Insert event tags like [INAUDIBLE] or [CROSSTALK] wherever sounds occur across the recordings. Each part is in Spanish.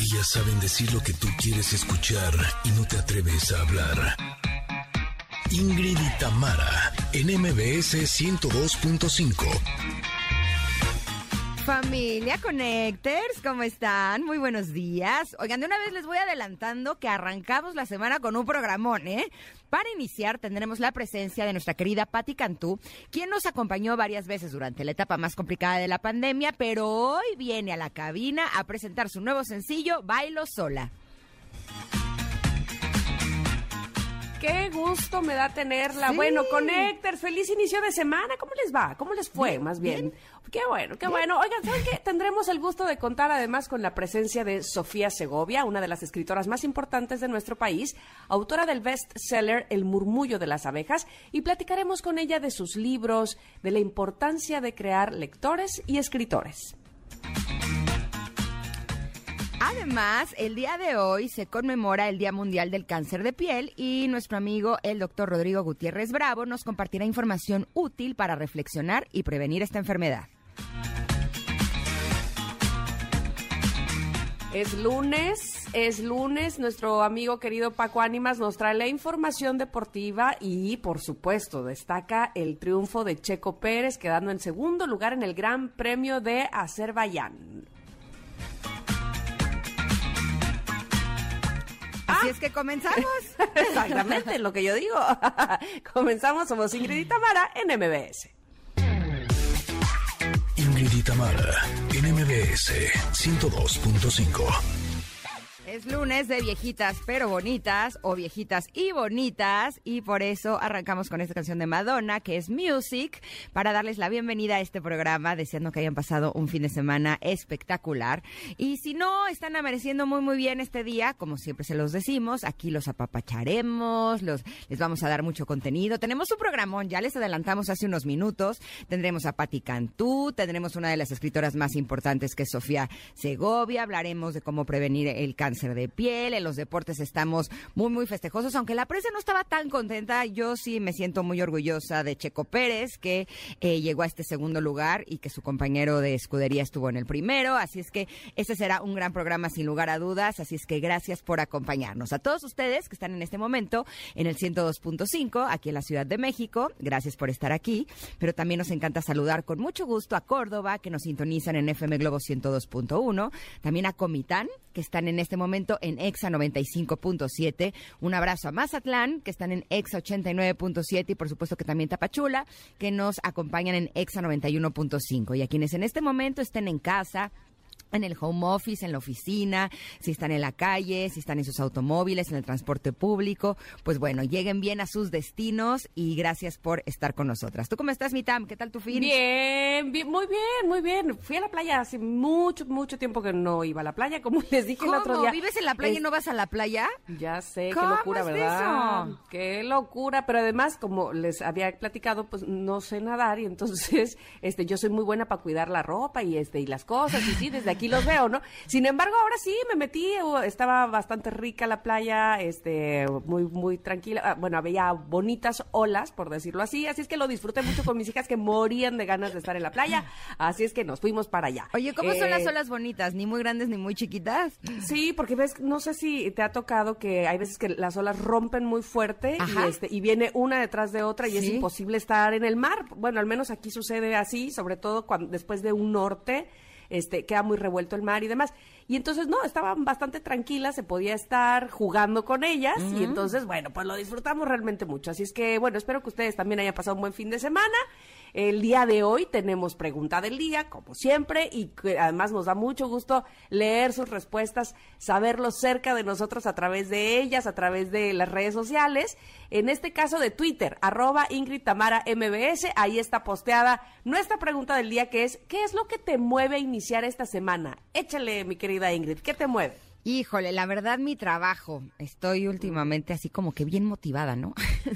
Ellas saben decir lo que tú quieres escuchar y no te atreves a hablar. Ingrid y Tamara, en MBS 102.5. Familia Connectors, ¿cómo están? Muy buenos días. Oigan, de una vez les voy adelantando que arrancamos la semana con un programón, ¿eh? Para iniciar tendremos la presencia de nuestra querida Patti Cantú, quien nos acompañó varias veces durante la etapa más complicada de la pandemia, pero hoy viene a la cabina a presentar su nuevo sencillo, Bailo Sola. Qué gusto me da tenerla. Sí. Bueno, Connector, feliz inicio de semana. ¿Cómo les va? ¿Cómo les fue, Bien, más bien? bien. Qué bueno, qué bueno. Oigan, ¿saben qué? Tendremos el gusto de contar además con la presencia de Sofía Segovia, una de las escritoras más importantes de nuestro país, autora del bestseller El murmullo de las abejas, y platicaremos con ella de sus libros, de la importancia de crear lectores y escritores. Además, el día de hoy se conmemora el Día Mundial del Cáncer de Piel y nuestro amigo el doctor Rodrigo Gutiérrez Bravo nos compartirá información útil para reflexionar y prevenir esta enfermedad. Es lunes, es lunes. Nuestro amigo querido Paco Ánimas nos trae la información deportiva y, por supuesto, destaca el triunfo de Checo Pérez, quedando en segundo lugar en el Gran Premio de Azerbaiyán. Así es que comenzamos. [LAUGHS] Exactamente, lo que yo digo. [LAUGHS] Comenzamos, somos Ingrid y Tamara en MBS. Ingrid y Tamara, en MBS 102.5. Es lunes de viejitas pero bonitas o viejitas y bonitas y por eso arrancamos con esta canción de Madonna que es Music para darles la bienvenida a este programa deseando que hayan pasado un fin de semana espectacular. Y si no están amaneciendo muy muy bien este día como siempre se los decimos aquí los apapacharemos los les vamos a dar mucho contenido. Tenemos un programón ya les adelantamos hace unos minutos. Tendremos a Patti Cantú tendremos una de las escritoras más importantes que es Sofía Segovia. Hablaremos de cómo prevenir el cáncer de piel. En los deportes estamos muy, muy festejosos, aunque la prensa no estaba tan contenta. Yo sí me siento muy orgullosa de Checo Pérez, que eh, llegó a este segundo lugar y que su compañero de escudería estuvo en el primero. Así es que este será un gran programa sin lugar a dudas. Así es que gracias por acompañarnos. A todos ustedes que están en este momento en el 102.5 aquí en la Ciudad de México, gracias por estar aquí. Pero también nos encanta saludar con mucho gusto a Córdoba, que nos sintonizan en FM Globo 102.1. También a Comitán, que están en este momento en EXA 95.7. Un abrazo a Mazatlán, que están en EXA 89.7 y por supuesto que también Tapachula, que nos acompañan en EXA 91.5. Y a quienes en este momento estén en casa, en el home office, en la oficina, si están en la calle, si están en sus automóviles, en el transporte público, pues bueno, lleguen bien a sus destinos y gracias por estar con nosotras. ¿Tú cómo estás, Mitam? ¿Qué tal tu fin? Bien, bien, muy bien, muy bien. Fui a la playa hace mucho, mucho tiempo que no iba a la playa, como [LAUGHS] les dije el otro día. ¿Vives en la playa y no vas a la playa? Ya sé, qué ¿Cómo locura, ¿verdad? eso? Qué locura, pero además, como les había platicado, pues no sé nadar y entonces [LAUGHS] este yo soy muy buena para cuidar la ropa y este y las cosas y sí, desde aquí los veo, ¿no? Sin embargo, ahora sí me metí, uh, estaba bastante rica la playa, este muy muy tranquila, Ah, bueno, había bonitas olas, por decirlo así, así es que lo disfruté mucho con mis hijas que morían de ganas de estar en la playa, así es que nos fuimos para allá. Oye, ¿cómo son Eh, las olas bonitas? ¿Ni muy grandes ni muy chiquitas? Sí, porque ves, no sé si te ha tocado que hay veces que las olas rompen muy fuerte Ajá. y, este, y viene una detrás de otra y es imposible estar en el mar. Bueno, al menos aquí sucede así, sobre todo cuando después de un norte. Este, queda muy revuelto el mar y demás. Y entonces, no, estaban bastante tranquilas, se podía estar jugando con ellas y entonces, bueno, pues lo disfrutamos realmente mucho. Así es que, bueno, espero que ustedes también hayan pasado un buen fin de semana. El día de hoy tenemos pregunta del día, como siempre, y que además nos da mucho gusto leer sus respuestas, saberlo cerca de nosotros a través de ellas, a través de las redes sociales. En este caso de Twitter, arroba Ingrid Tamara MBS, ahí está posteada nuestra pregunta del día que es, ¿qué es lo que te mueve a iniciar esta semana? Échale, mi querida Ingrid, ¿qué te mueve? Híjole, la verdad mi trabajo. Estoy últimamente así como que bien motivada, ¿no?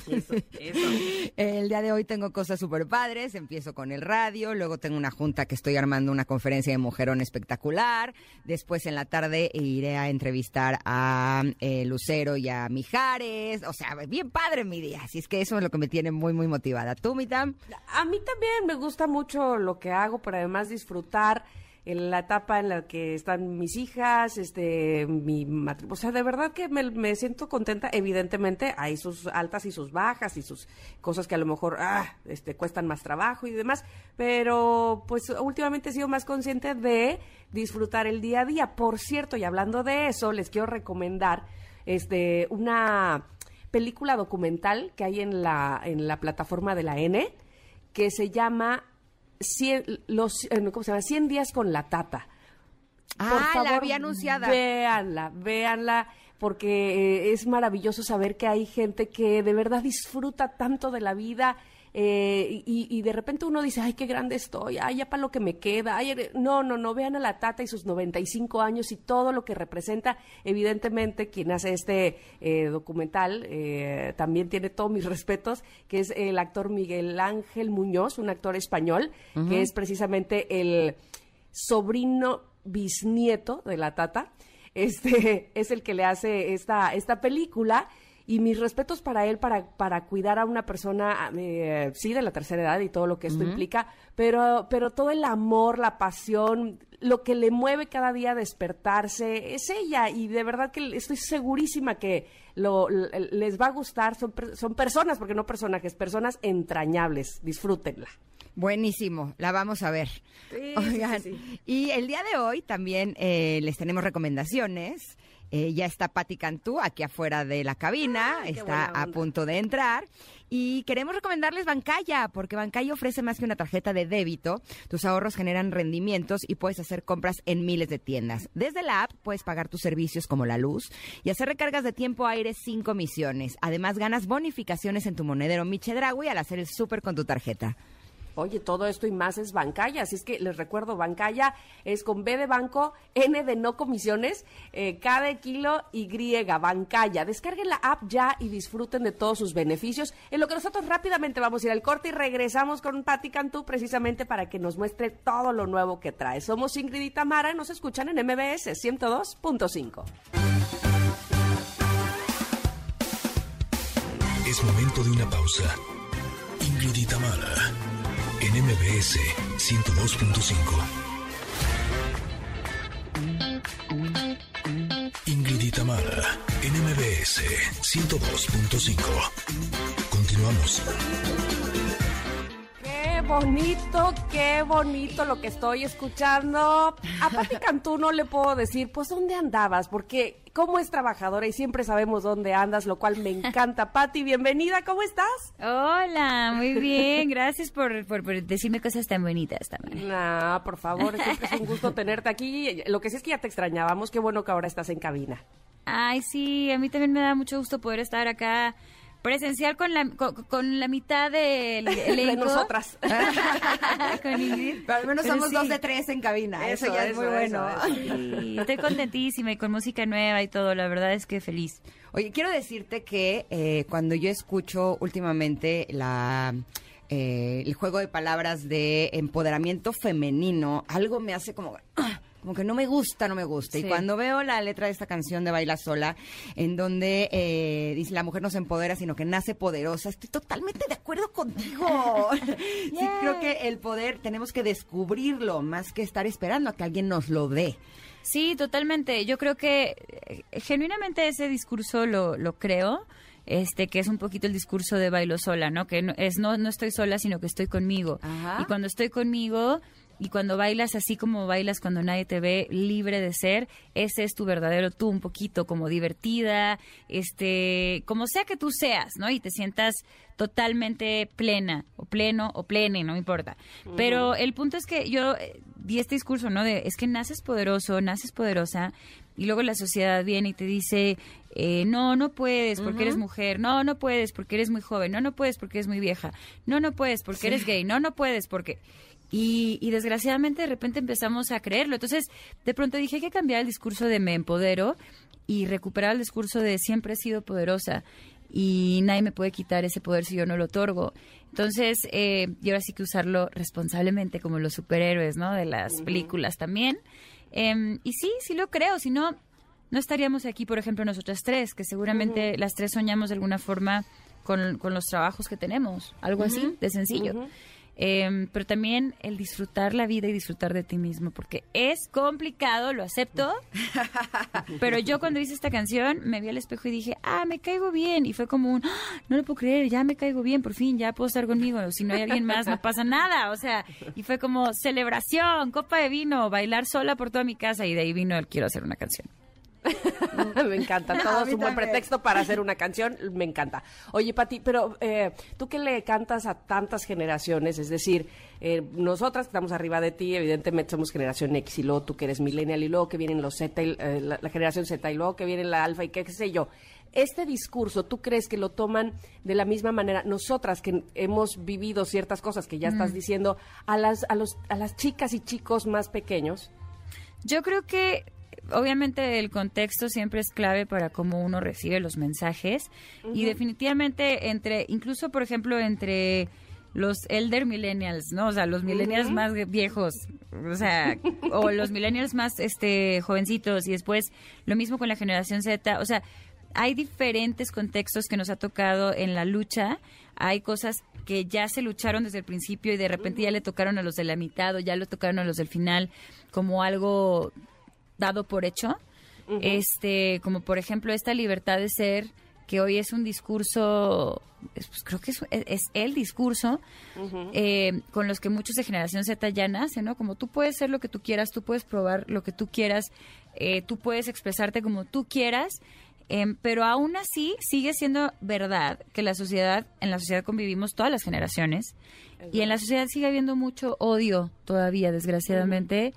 Eso, eso. [LAUGHS] El día de hoy tengo cosas súper padres. Empiezo con el radio, luego tengo una junta que estoy armando una conferencia de mujerón espectacular. Después en la tarde iré a entrevistar a eh, Lucero y a Mijares. O sea, bien padre mi día. Así es que eso es lo que me tiene muy, muy motivada. ¿Tú, Mitam? A mí también me gusta mucho lo que hago, pero además disfrutar en la etapa en la que están mis hijas, este, mi matrimonio. O sea, de verdad que me, me, siento contenta. Evidentemente hay sus altas y sus bajas y sus cosas que a lo mejor ah, este, cuestan más trabajo y demás. Pero pues últimamente he sido más consciente de disfrutar el día a día. Por cierto, y hablando de eso, les quiero recomendar este, una película documental que hay en la, en la plataforma de la N que se llama 100, los, eh, ¿cómo se llama? 100 días con la tata. ah, la había anunciada. Véanla, véanla, porque eh, es maravilloso saber que hay gente que de verdad disfruta tanto de la vida eh, y, de repente uno dice, ay, qué grande estoy, ay, ya para lo que me queda. Ay, no, no, no, vean a la Tata y sus 95 años y todo lo que representa. Evidentemente, quien hace este eh, documental eh, también tiene todos mis [LAUGHS] respetos, que es el actor Miguel Ángel Muñoz, un actor español, que es precisamente el sobrino bisnieto de la Tata. Este [LAUGHS] es el que le hace esta, esta película y mis respetos para él para, para cuidar a una persona, eh, sí, de la tercera edad y todo lo que esto implica, pero, pero todo el amor, la pasión, lo que le mueve cada día a despertarse, es ella. Y de verdad que estoy segurísima que lo, les va a gustar. Son, son personas, porque no personajes, personas entrañables. Disfrútenla. Buenísimo, la vamos a ver. Sí, y el día de hoy también eh, les tenemos recomendaciones. Eh, ya está Patti Cantú aquí afuera de la cabina, está a punto de entrar. Y queremos recomendarles Bancaya, porque Bancaya ofrece más que una tarjeta de débito. Tus ahorros generan rendimientos y puedes hacer compras en miles de tiendas. Desde la app puedes pagar tus servicios como la luz y hacer recargas de tiempo aire sin comisiones. Además, ganas bonificaciones en tu monedero Michedragui al hacer el súper con tu tarjeta. Oye, todo esto y más es Bancaya, así es que les recuerdo, Bancaya es con B de banco, N de no comisiones, eh, K de kilo y griega, Bancaya. Descarguen la app ya y disfruten de todos sus beneficios. En lo que nosotros rápidamente vamos a ir al corte y regresamos con Patti Cantú precisamente para que nos muestre todo lo nuevo que trae. Somos Ingrid y Tamara nos escuchan en MBS 102.5. Es momento de una pausa. Ingrid y Tamara en MBS 102.5. Ingrid Itamara, en MBS 102.5. Continuamos. Qué bonito, qué bonito lo que estoy escuchando. A Pati Cantú no le puedo decir, pues, ¿dónde andabas? Porque cómo es trabajadora y siempre sabemos dónde andas, lo cual me encanta. [LAUGHS] Patti, bienvenida, ¿cómo estás? Hola, muy bien, gracias por, por, decirme cosas tan bonitas también. No, por favor, es un gusto tenerte aquí. Lo que sí es que ya te extrañábamos, qué bueno que ahora estás en cabina. Ay, sí, a mí también me da mucho gusto poder estar acá presencial con la, con, la mitad del [LAUGHS] elenco. de nosotras. [LAUGHS] con Ingrid. Pero al menos somos dos de tres en cabina. Eso, ya es muy bueno. [LAUGHS] estoy contentísima y con música nueva y todo. La verdad es que feliz. Oye, quiero decirte que eh, cuando yo escucho últimamente la... Eh, el juego de palabras de empoderamiento femenino, algo me hace como [CLEARS THROAT] como que no me gusta, no me gusta. Y cuando veo la letra de esta canción de Baila Sola, en donde eh, dice la mujer no se empodera, sino que nace poderosa, estoy totalmente de acuerdo contigo. [LAUGHS] [LAUGHS] sí, creo que el poder tenemos que descubrirlo más que estar esperando a que alguien nos lo dé. Sí, totalmente. Yo creo que eh, genuinamente ese discurso lo, lo creo este que es un poquito el discurso de bailo sola, ¿no? Que no, es no no estoy sola, sino que estoy conmigo. Y cuando estoy conmigo, y cuando bailas así como bailas cuando nadie te ve libre de ser, ese es tu verdadero tú, un poquito como divertida, este, como sea que tú seas, ¿no? Y te sientas totalmente plena o pleno o plene, no me importa. Pero el punto es que yo eh, di este discurso, ¿no? De es que naces poderoso, naces poderosa y luego la sociedad viene y te dice, eh, no, no puedes porque eres mujer, no, no puedes porque eres muy joven, no, no puedes porque eres muy vieja, no, no puedes porque eres gay, no, no puedes porque... Y, desgraciadamente de repente empezamos a creerlo. Entonces, de pronto dije, hay que cambiar el discurso de me empodero y recuperar el discurso de siempre he sido poderosa y nadie me puede quitar ese poder si yo no lo otorgo. Entonces, eh, y ahora sí que usarlo responsablemente como los superhéroes, ¿no? De las películas también. Em, y sí, sí lo creo, si no, no estaríamos aquí, por ejemplo, nosotras tres, que seguramente las tres soñamos de alguna forma con, los trabajos que tenemos, algo así, de sencillo. Em, pero también el disfrutar la vida y disfrutar de ti mismo, porque es complicado, lo acepto, [LAUGHS] pero yo cuando hice esta canción me vi al espejo y dije, ah, me caigo bien, y fue como un, ah, no lo puedo creer, ya me caigo bien, por fin, ya puedo estar conmigo, si no hay alguien más no pasa nada, o sea, y fue como celebración, copa de vino, bailar sola por toda mi casa, y de ahí vino el quiero hacer una canción. [LAUGHS] me encanta, [LAUGHS] todo es un buen pretexto para hacer [LAUGHS] una canción, me encanta. Oye, Pati, pero eh, tú que le cantas a tantas generaciones, es decir, eh, nosotras que estamos arriba de ti, evidentemente somos generación X y luego tú que eres millennial y luego que vienen los Z, eh, la, generación Z y luego que viene la alfa y qué, qué sé yo. Este discurso, ¿tú crees que lo toman de la misma manera nosotras que hemos vivido ciertas cosas que ya estás mm. diciendo a las, a, los, a las chicas y chicos más pequeños? Yo creo que obviamente el contexto siempre es clave para cómo uno recibe los mensajes. Y definitivamente entre, incluso por ejemplo entre los elder millennials, ¿no? O sea, los millennials más viejos, o sea, o los millennials más este jovencitos y después lo mismo con la generación Z, o sea, hay diferentes contextos que nos ha tocado en la lucha, hay cosas que ya se lucharon desde el principio y de repente ya le tocaron a los de la mitad o ya lo tocaron a los del final como algo dado por hecho. Este, como por ejemplo esta libertad de ser, que hoy es un discurso, pues creo que es, el discurso eh, con los que muchos de generación Z ya nacen, ¿no? Como tú puedes ser lo que tú quieras, tú puedes probar lo que tú quieras, eh, tú puedes expresarte como tú quieras, em, pero aún así sigue siendo verdad que la sociedad, en la sociedad convivimos todas las generaciones y en la sociedad sigue habiendo mucho odio todavía, desgraciadamente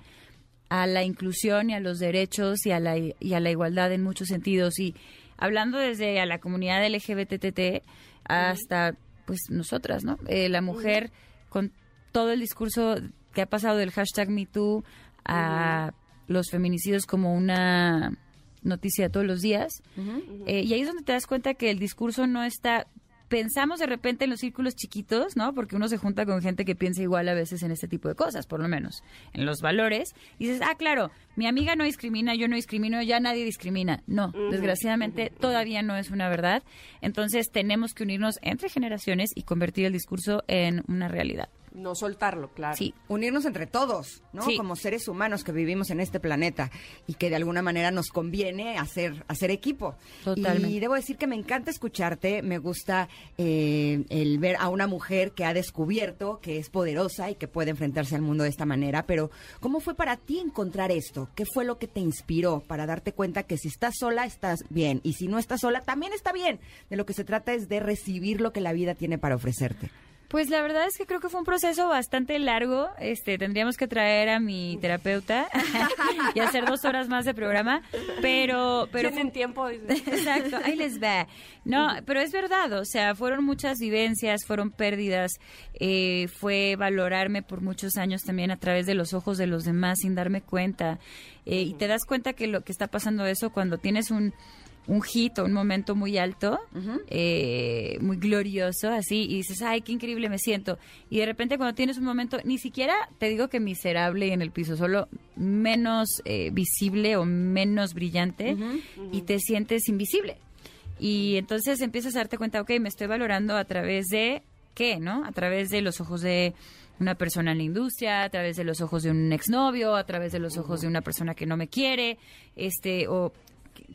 a la inclusión y a los derechos y a la, y a la igualdad en muchos sentidos. Y hablando desde a la comunidad LGBTT hasta pues nosotras, ¿no? Eh, la mujer con todo el discurso que ha pasado del hashtag MeToo a los feminicidios como una noticia todos los días. Eh, y ahí es donde te das cuenta que el discurso no está pensamos de repente en los círculos chiquitos, ¿no? Porque uno se junta con gente que piensa igual a veces en este tipo de cosas, por lo menos, en los valores. Y dices, ah, claro, mi amiga no discrimina, yo no discrimino, ya nadie discrimina. No, desgraciadamente todavía no es una verdad. Entonces tenemos que unirnos entre generaciones y convertir el discurso en una realidad. No soltarlo, claro. Sí, unirnos entre todos, ¿no? Como seres humanos que vivimos en este planeta y que de alguna manera nos conviene hacer, hacer equipo. Totalmente. Y debo decir que me encanta escucharte, me gusta eh, el ver a una mujer que ha descubierto que es poderosa y que puede enfrentarse al mundo de esta manera, pero ¿cómo fue para ti encontrar esto? ¿Qué fue lo que te inspiró para darte cuenta que si estás sola estás bien y si no estás sola también está bien? De lo que se trata es de recibir lo que la vida tiene para ofrecerte. Pues la verdad es que creo que fue un proceso bastante largo. Este, tendríamos que traer a mi terapeuta [LAUGHS] y hacer dos horas más de programa, pero, pero tienen tiempo. [LAUGHS] Exacto, ahí les va. No, pero es verdad, o sea, fueron muchas vivencias, fueron pérdidas, eh, fue valorarme por muchos años también a través de los ojos de los demás sin darme cuenta. Eh, y te das cuenta que lo que está pasando eso cuando tienes un un hit o un momento muy alto, eh, muy glorioso, así, y dices, ay, qué increíble me siento. Y de repente cuando tienes un momento, ni siquiera te digo que miserable en el piso, solo menos eh, visible o menos brillante, y te sientes invisible. Y entonces empiezas a darte cuenta, ok, me estoy valorando a través de qué, ¿no? A través de los ojos de una persona en la industria, a través de los ojos de un exnovio, a través de los ojos de una persona que no me quiere, este, o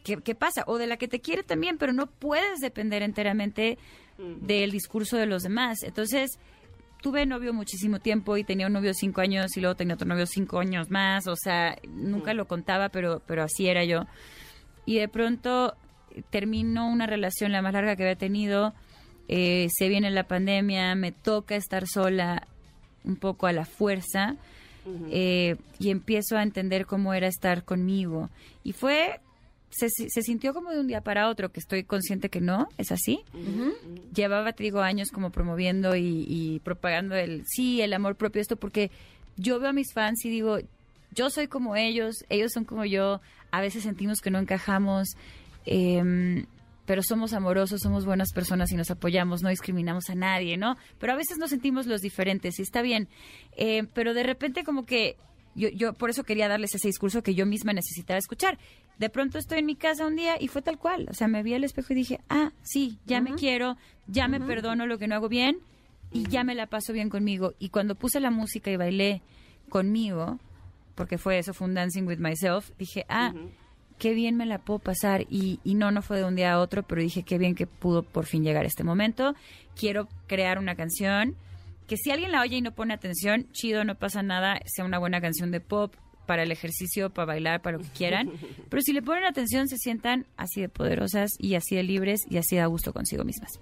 ¿qué, pasa? O de la que te quiere también, pero no puedes depender enteramente del discurso de los demás. Entonces, tuve novio muchísimo tiempo y tenía un novio cinco años y luego tenía otro novio cinco años más. O sea, nunca lo contaba, pero, pero así era yo. Y de pronto terminó una relación la más larga que había tenido. Eh, se viene la pandemia, me toca estar sola un poco a la fuerza. Eh, y empiezo a entender cómo era estar conmigo. Y fue se, se, sintió como de un día para otro, que estoy consciente que no, es así. Llevaba, te digo, años como promoviendo y, propagando el, sí, el amor propio, esto, porque yo veo a mis fans y digo, yo soy como ellos, ellos son como yo, a veces sentimos que no encajamos, em, pero somos amorosos, somos buenas personas y nos apoyamos, no discriminamos a nadie, ¿no? Pero a veces nos sentimos los diferentes y está bien, eh, pero de repente como que yo, yo por eso quería darles ese discurso que yo misma necesitaba escuchar. De pronto estoy en mi casa un día y fue tal cual. O sea, me vi al espejo y dije, ah, sí, ya me quiero, ya me perdono lo que no hago bien. y ya me la paso bien conmigo. Y cuando puse la música y bailé conmigo, porque fue eso, fue un Dancing with Myself, dije, ah, qué bien me la puedo pasar. Y, y no, no fue de un día a otro, pero dije, qué bien que pudo por fin llegar este momento. Quiero crear una canción que si alguien la oye y no pone atención, chido, no pasa nada, sea una buena canción de pop para el ejercicio, para bailar, para lo que quieran. [LAUGHS] Pero si le ponen atención, se sientan así de poderosas y así de libres y así de a gusto consigo mismas.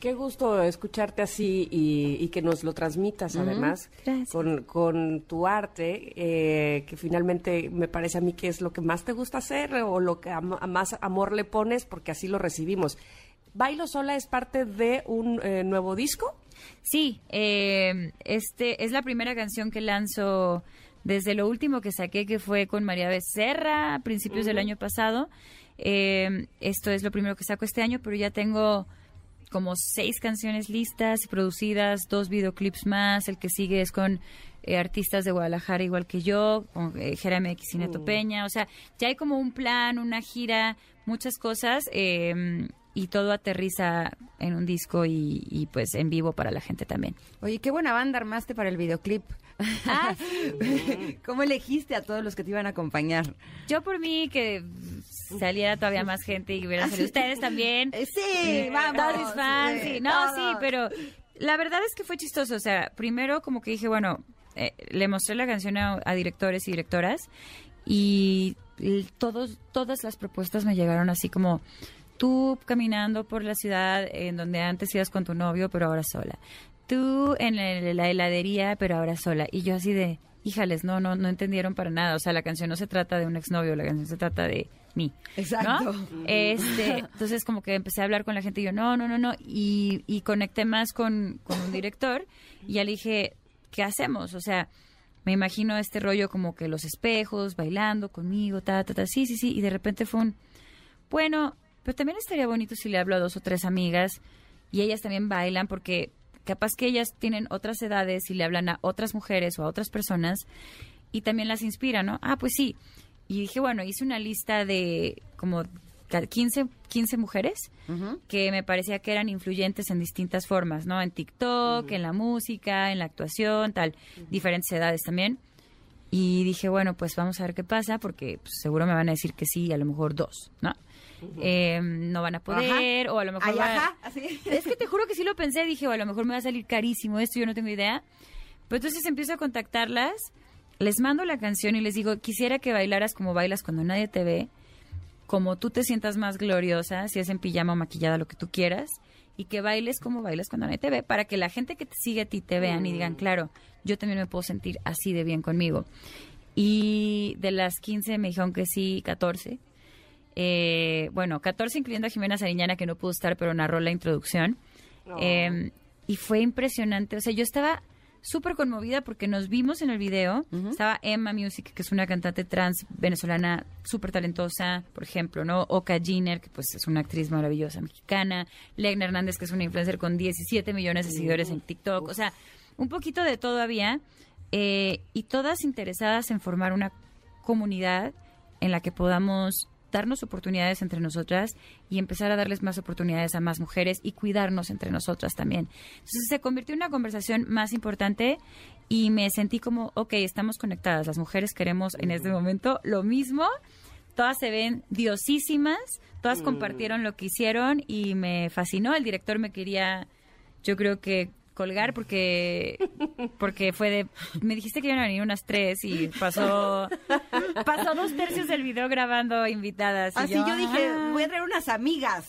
Qué gusto escucharte así y, que nos lo transmitas además con, con, tu arte, eh, que finalmente me parece a mí que es lo que más te gusta hacer o lo que a, más amor le pones porque así lo recibimos. ¿Bailo sola es parte de un eh, nuevo disco? Sí, eh, este es la primera canción que lanzo desde lo último que saqué, que fue con María Becerra a principios del año pasado. esto es lo primero que saco este año, pero ya tengo como seis canciones listas y producidas, dos videoclips más, el que sigue es con eh, artistas de Guadalajara igual que yo, con eh, Jeremy X y Neto mm. Peña, o sea, ya hay como un plan, una gira, muchas cosas em, y todo aterriza en un disco y, pues en vivo para la gente también. Oye, qué buena banda armaste para el videoclip. Ah, [LAUGHS] ¿Cómo elegiste a todos los que te iban a acompañar? Yo por mí que saliera todavía más gente y hubiera salido ustedes también. Eh, sí, vamos. fans, sí. No, sí, pero la verdad es que fue chistoso. O sea, primero como que dije, bueno, eh, le mostré la canción a, directores y directoras y todos, todas las propuestas me llegaron así como tú caminando por la ciudad en donde antes ibas con tu novio, pero ahora sola. Tú en la heladería, pero ahora sola. Y yo así de, híjales, no, no, no entendieron para nada. O sea, la canción no se trata de un exnovio, la canción se trata de mí. Exacto. Este, entonces como que empecé a hablar con la gente y yo, no, no, no, no. Y, y conecté más con, con un director y ya le dije, ¿qué hacemos? O sea, me imagino este rollo como que los espejos, bailando conmigo, ta, ta, ta, sí, sí, sí. Y de repente fue un, bueno, pero también estaría bonito si le hablo a dos o tres amigas y ellas también bailan porque capaz que ellas tienen otras edades y le hablan a otras mujeres o a otras personas y también las inspira, ¿no? Ah, pues sí. Y dije, bueno, hice una lista de como 15, 15 mujeres que me parecía que eran influyentes en distintas formas, ¿no? En TikTok, en la música, en la actuación, tal, diferentes edades también. Y dije, bueno, pues vamos a ver qué pasa, porque pues, seguro me van a decir que sí, a lo mejor dos, ¿no? Eh, no van a poder, o a lo mejor... [LAUGHS] Es que te juro que sí lo pensé, dije, o a lo mejor me va a salir carísimo esto, yo no tengo idea. Pero entonces empiezo a contactarlas, les mando la canción y les digo, quisiera que bailaras como bailas cuando nadie te ve, como tú te sientas más gloriosa, si es en pijama o maquillada, lo que tú quieras, y que bailes como bailas cuando nadie te ve, para que la gente que te sigue a ti te vean y digan, mm. claro, yo también me puedo sentir así de bien conmigo. Y de las 15 me dijeron que sí, 14. Eh, bueno, 14 incluyendo a Jimena Sariñana, que no pudo estar, pero narró la introducción. Em, y fue impresionante. O sea, yo estaba súper conmovida porque nos vimos en el video. Estaba Emma Music, que es una cantante trans venezolana súper talentosa, por ejemplo, ¿no? Oka Giner, que pues es una actriz maravillosa mexicana. Legna Hernández, que es una influencer con 17 millones de seguidores en TikTok. O sea, un poquito de todo había. Eh, y todas interesadas en formar una comunidad en la que podamos darnos oportunidades entre nosotras y empezar a darles más oportunidades a más mujeres y cuidarnos entre nosotras también. Entonces se convirtió en una conversación más importante y me sentí como, ok, estamos conectadas, las mujeres queremos en este momento lo mismo, todas se ven diosísimas, todas mm. compartieron lo que hicieron y me fascinó, el director me quería, yo creo que colgar porque porque fue de me dijiste que iban a venir unas tres y pasó pasó dos tercios del video grabando invitadas así yo, dije voy a traer unas amigas.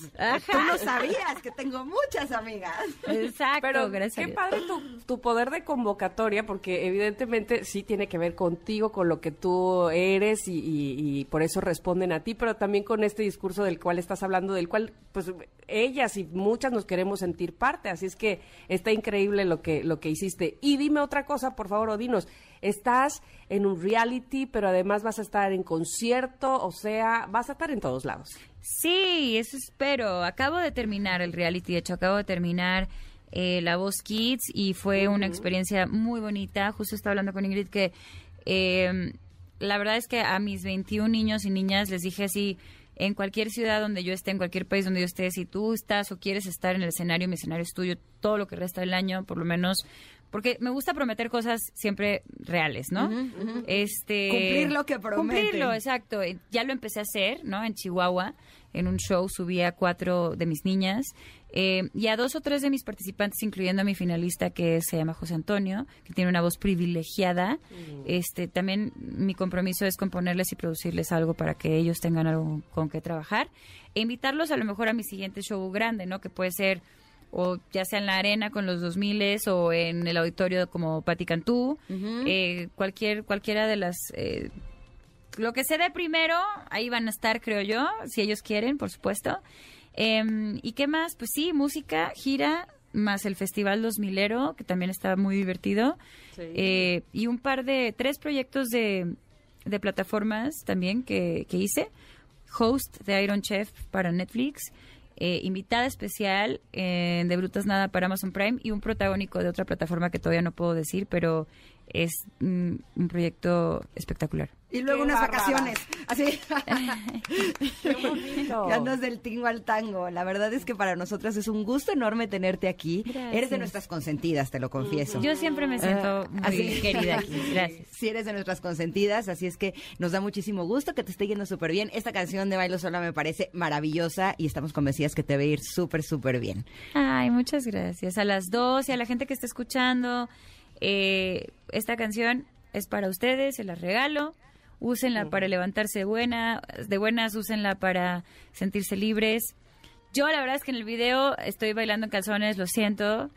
Tú no sabías que tengo muchas amigas. Exacto pero gracias qué padre tu, poder de convocatoria porque evidentemente sí tiene que ver contigo con lo que tú eres y, y por eso responden a ti pero también con este discurso del cual estás hablando del cual pues ellas y muchas nos queremos sentir parte así es que está increíble increíble lo que, lo que hiciste. Y dime otra cosa, por favor, Odinos. Estás en un reality, pero además vas a estar en concierto, o sea, vas a estar en todos lados. Sí, eso espero. Acabo de terminar el reality, de hecho, acabo de terminar eh, La Voz Kids y fue una experiencia muy bonita. Justo estaba hablando con Ingrid que eh, la verdad es que a mis 21 niños y niñas les dije así, en cualquier ciudad donde yo esté, en cualquier país donde yo esté, si tú estás o quieres estar en el escenario, mi escenario es tuyo, todo lo que resta del año, por lo menos porque me gusta prometer cosas siempre reales, ¿no? Este cumplir lo que prometen. Cumplirlo, exacto. Ya lo empecé a hacer, ¿no? En Chihuahua, en un show subí a cuatro de mis niñas eh, y a dos o tres de mis participantes, incluyendo a mi finalista que se llama José Antonio, que tiene una voz privilegiada. Mm. Este también mi compromiso es componerles y producirles algo para que ellos tengan algo con que trabajar e invitarlos a lo mejor a mi siguiente show grande, ¿no? Que puede ser o ya sea en la arena con los 2000 o en el auditorio como Pati Cantú, eh, cualquier, cualquiera de las... Eh, lo que se dé primero, ahí van a estar, creo yo, si ellos quieren, por supuesto. Em, ¿Y qué más? Pues sí, música, gira, más el Festival 2000 que también está muy divertido. Eh, y un par de, tres proyectos de, de plataformas también que, que hice. Host de Iron Chef para Netflix eh, invitada especial eh, de Brutas Nada para Amazon Prime y un protagónico de otra plataforma que todavía no puedo decir, pero es mm, un proyecto espectacular. Y luego unas vacaciones. Así. [LAUGHS] Qué bonito. andas del tingo al tango. La verdad es que para nosotras es un gusto enorme tenerte aquí. Eres de nuestras consentidas, te lo confieso. Yo siempre me siento ah, muy así. querida aquí. [LAUGHS] Gracias. Sí, eres de nuestras consentidas, así es que nos da muchísimo gusto que te esté yendo súper bien. Esta canción de Bailo Sola me parece maravillosa y estamos convencidas que te va a ir súper, súper bien. Ay, muchas gracias. A las dos y a la gente que está escuchando. Eh, esta canción es para ustedes, se la regalo. Úsenla para levantarse buena, de buenas, úsenla para sentirse libres. Yo la verdad es que en el video estoy bailando en calzones, lo siento,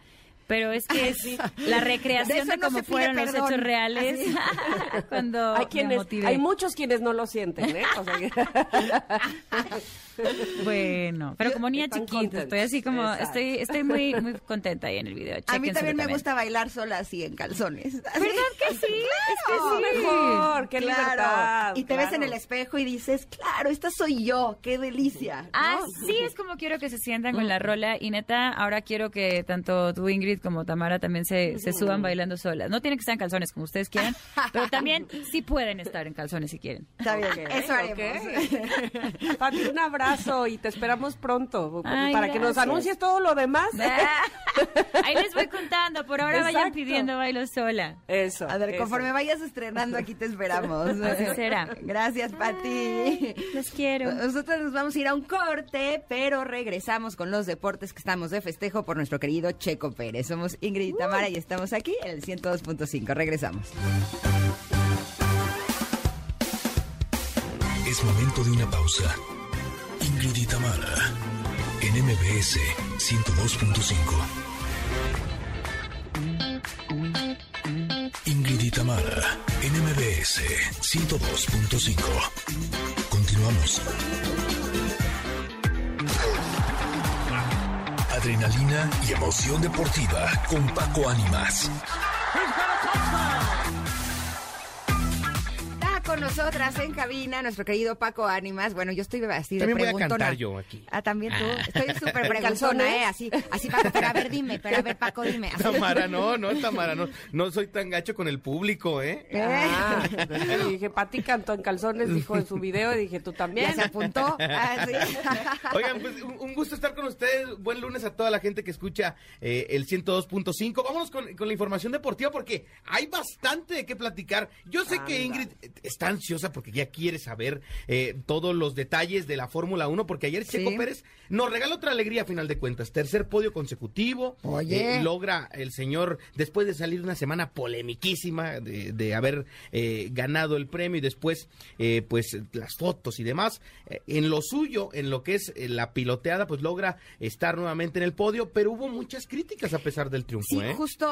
pero es que es [LAUGHS] la recreación de, cómo fueron los hechos reales [LAUGHS] cuando hay quienes, hay muchos quienes no lo sienten, ¿eh? [LAUGHS] [LAUGHS] bueno, pero como niña chiquita, estoy así como, estoy, estoy muy, muy contenta ahí en el video. [LAUGHS] a mí también me gusta bailar sola así en calzones. [LAUGHS] ¿Verdad que sí? es que sí. Mejor, qué libertad. Y te ves en el espejo y dices, claro, esta soy yo, qué delicia. Ah, sí, es como quiero que se sientan con la rola y neta, ahora quiero que tanto tú, Ingrid, como Tamara también se, se suban bailando solas. No tienen que estar en calzones como ustedes quieran, pero también sí pueden estar en calzones si quieren. Está bien, eso haremos. Pati, un abrazo y te esperamos pronto para que nos anuncies todo lo demás. Ahí les voy contando, por ahora vayan pidiendo bailo sola. Eso. A ver, conforme vayas estrenando, aquí te esperamos. [LAUGHS] Así será. Gracias, Pati. Los quiero. Nosotros nos vamos a ir a un corte, pero regresamos con los deportes que estamos de festejo por nuestro querido Checo Pérez. Somos Ingrid y Tamara y estamos aquí en el 102.5. Regresamos. Es momento de una pausa. Ingrid y en MBS 102.5. Ingrid en MBS 102.5. Continuamos. Adrenalina y emoción deportiva con Paco Ánimas. Con nosotras en cabina nuestro querido Paco Ánimas. Bueno, yo estoy así de También voy a cantar yo aquí. Ah, también tú. Ah. Estoy súper [LAUGHS] preguntona, ¿eh? Así, así, Paco, pero a ver, dime, pero a ver, Paco, dime. [LAUGHS] Tamara, no, no, Tamara, no, no soy tan gacho con el público, ¿eh? [LAUGHS] ¿Eh? Ah, y dije, Pati cantó en calzones, dijo en su video, y dije, tú también. Ya se apuntó. Ah, sí. Oigan, pues un, gusto estar con ustedes. Buen lunes a toda la gente que escucha eh, el 102.5. Vámonos con, con, la información deportiva porque hay bastante de qué platicar. Yo sé que Ingrid está ansiosa porque ya quiere saber eh, todos los detalles de la Fórmula 1, porque ayer Checo Pérez nos regala otra alegría a final de cuentas. Tercer podio consecutivo. Oye. Eh, logra el señor, después de salir una semana polemiquísima de, haber eh, ganado el premio y después, pues, las fotos y demás. en lo suyo, en lo que es la piloteada, pues logra estar nuevamente en el podio, pero hubo muchas críticas a pesar del triunfo. Sí, justo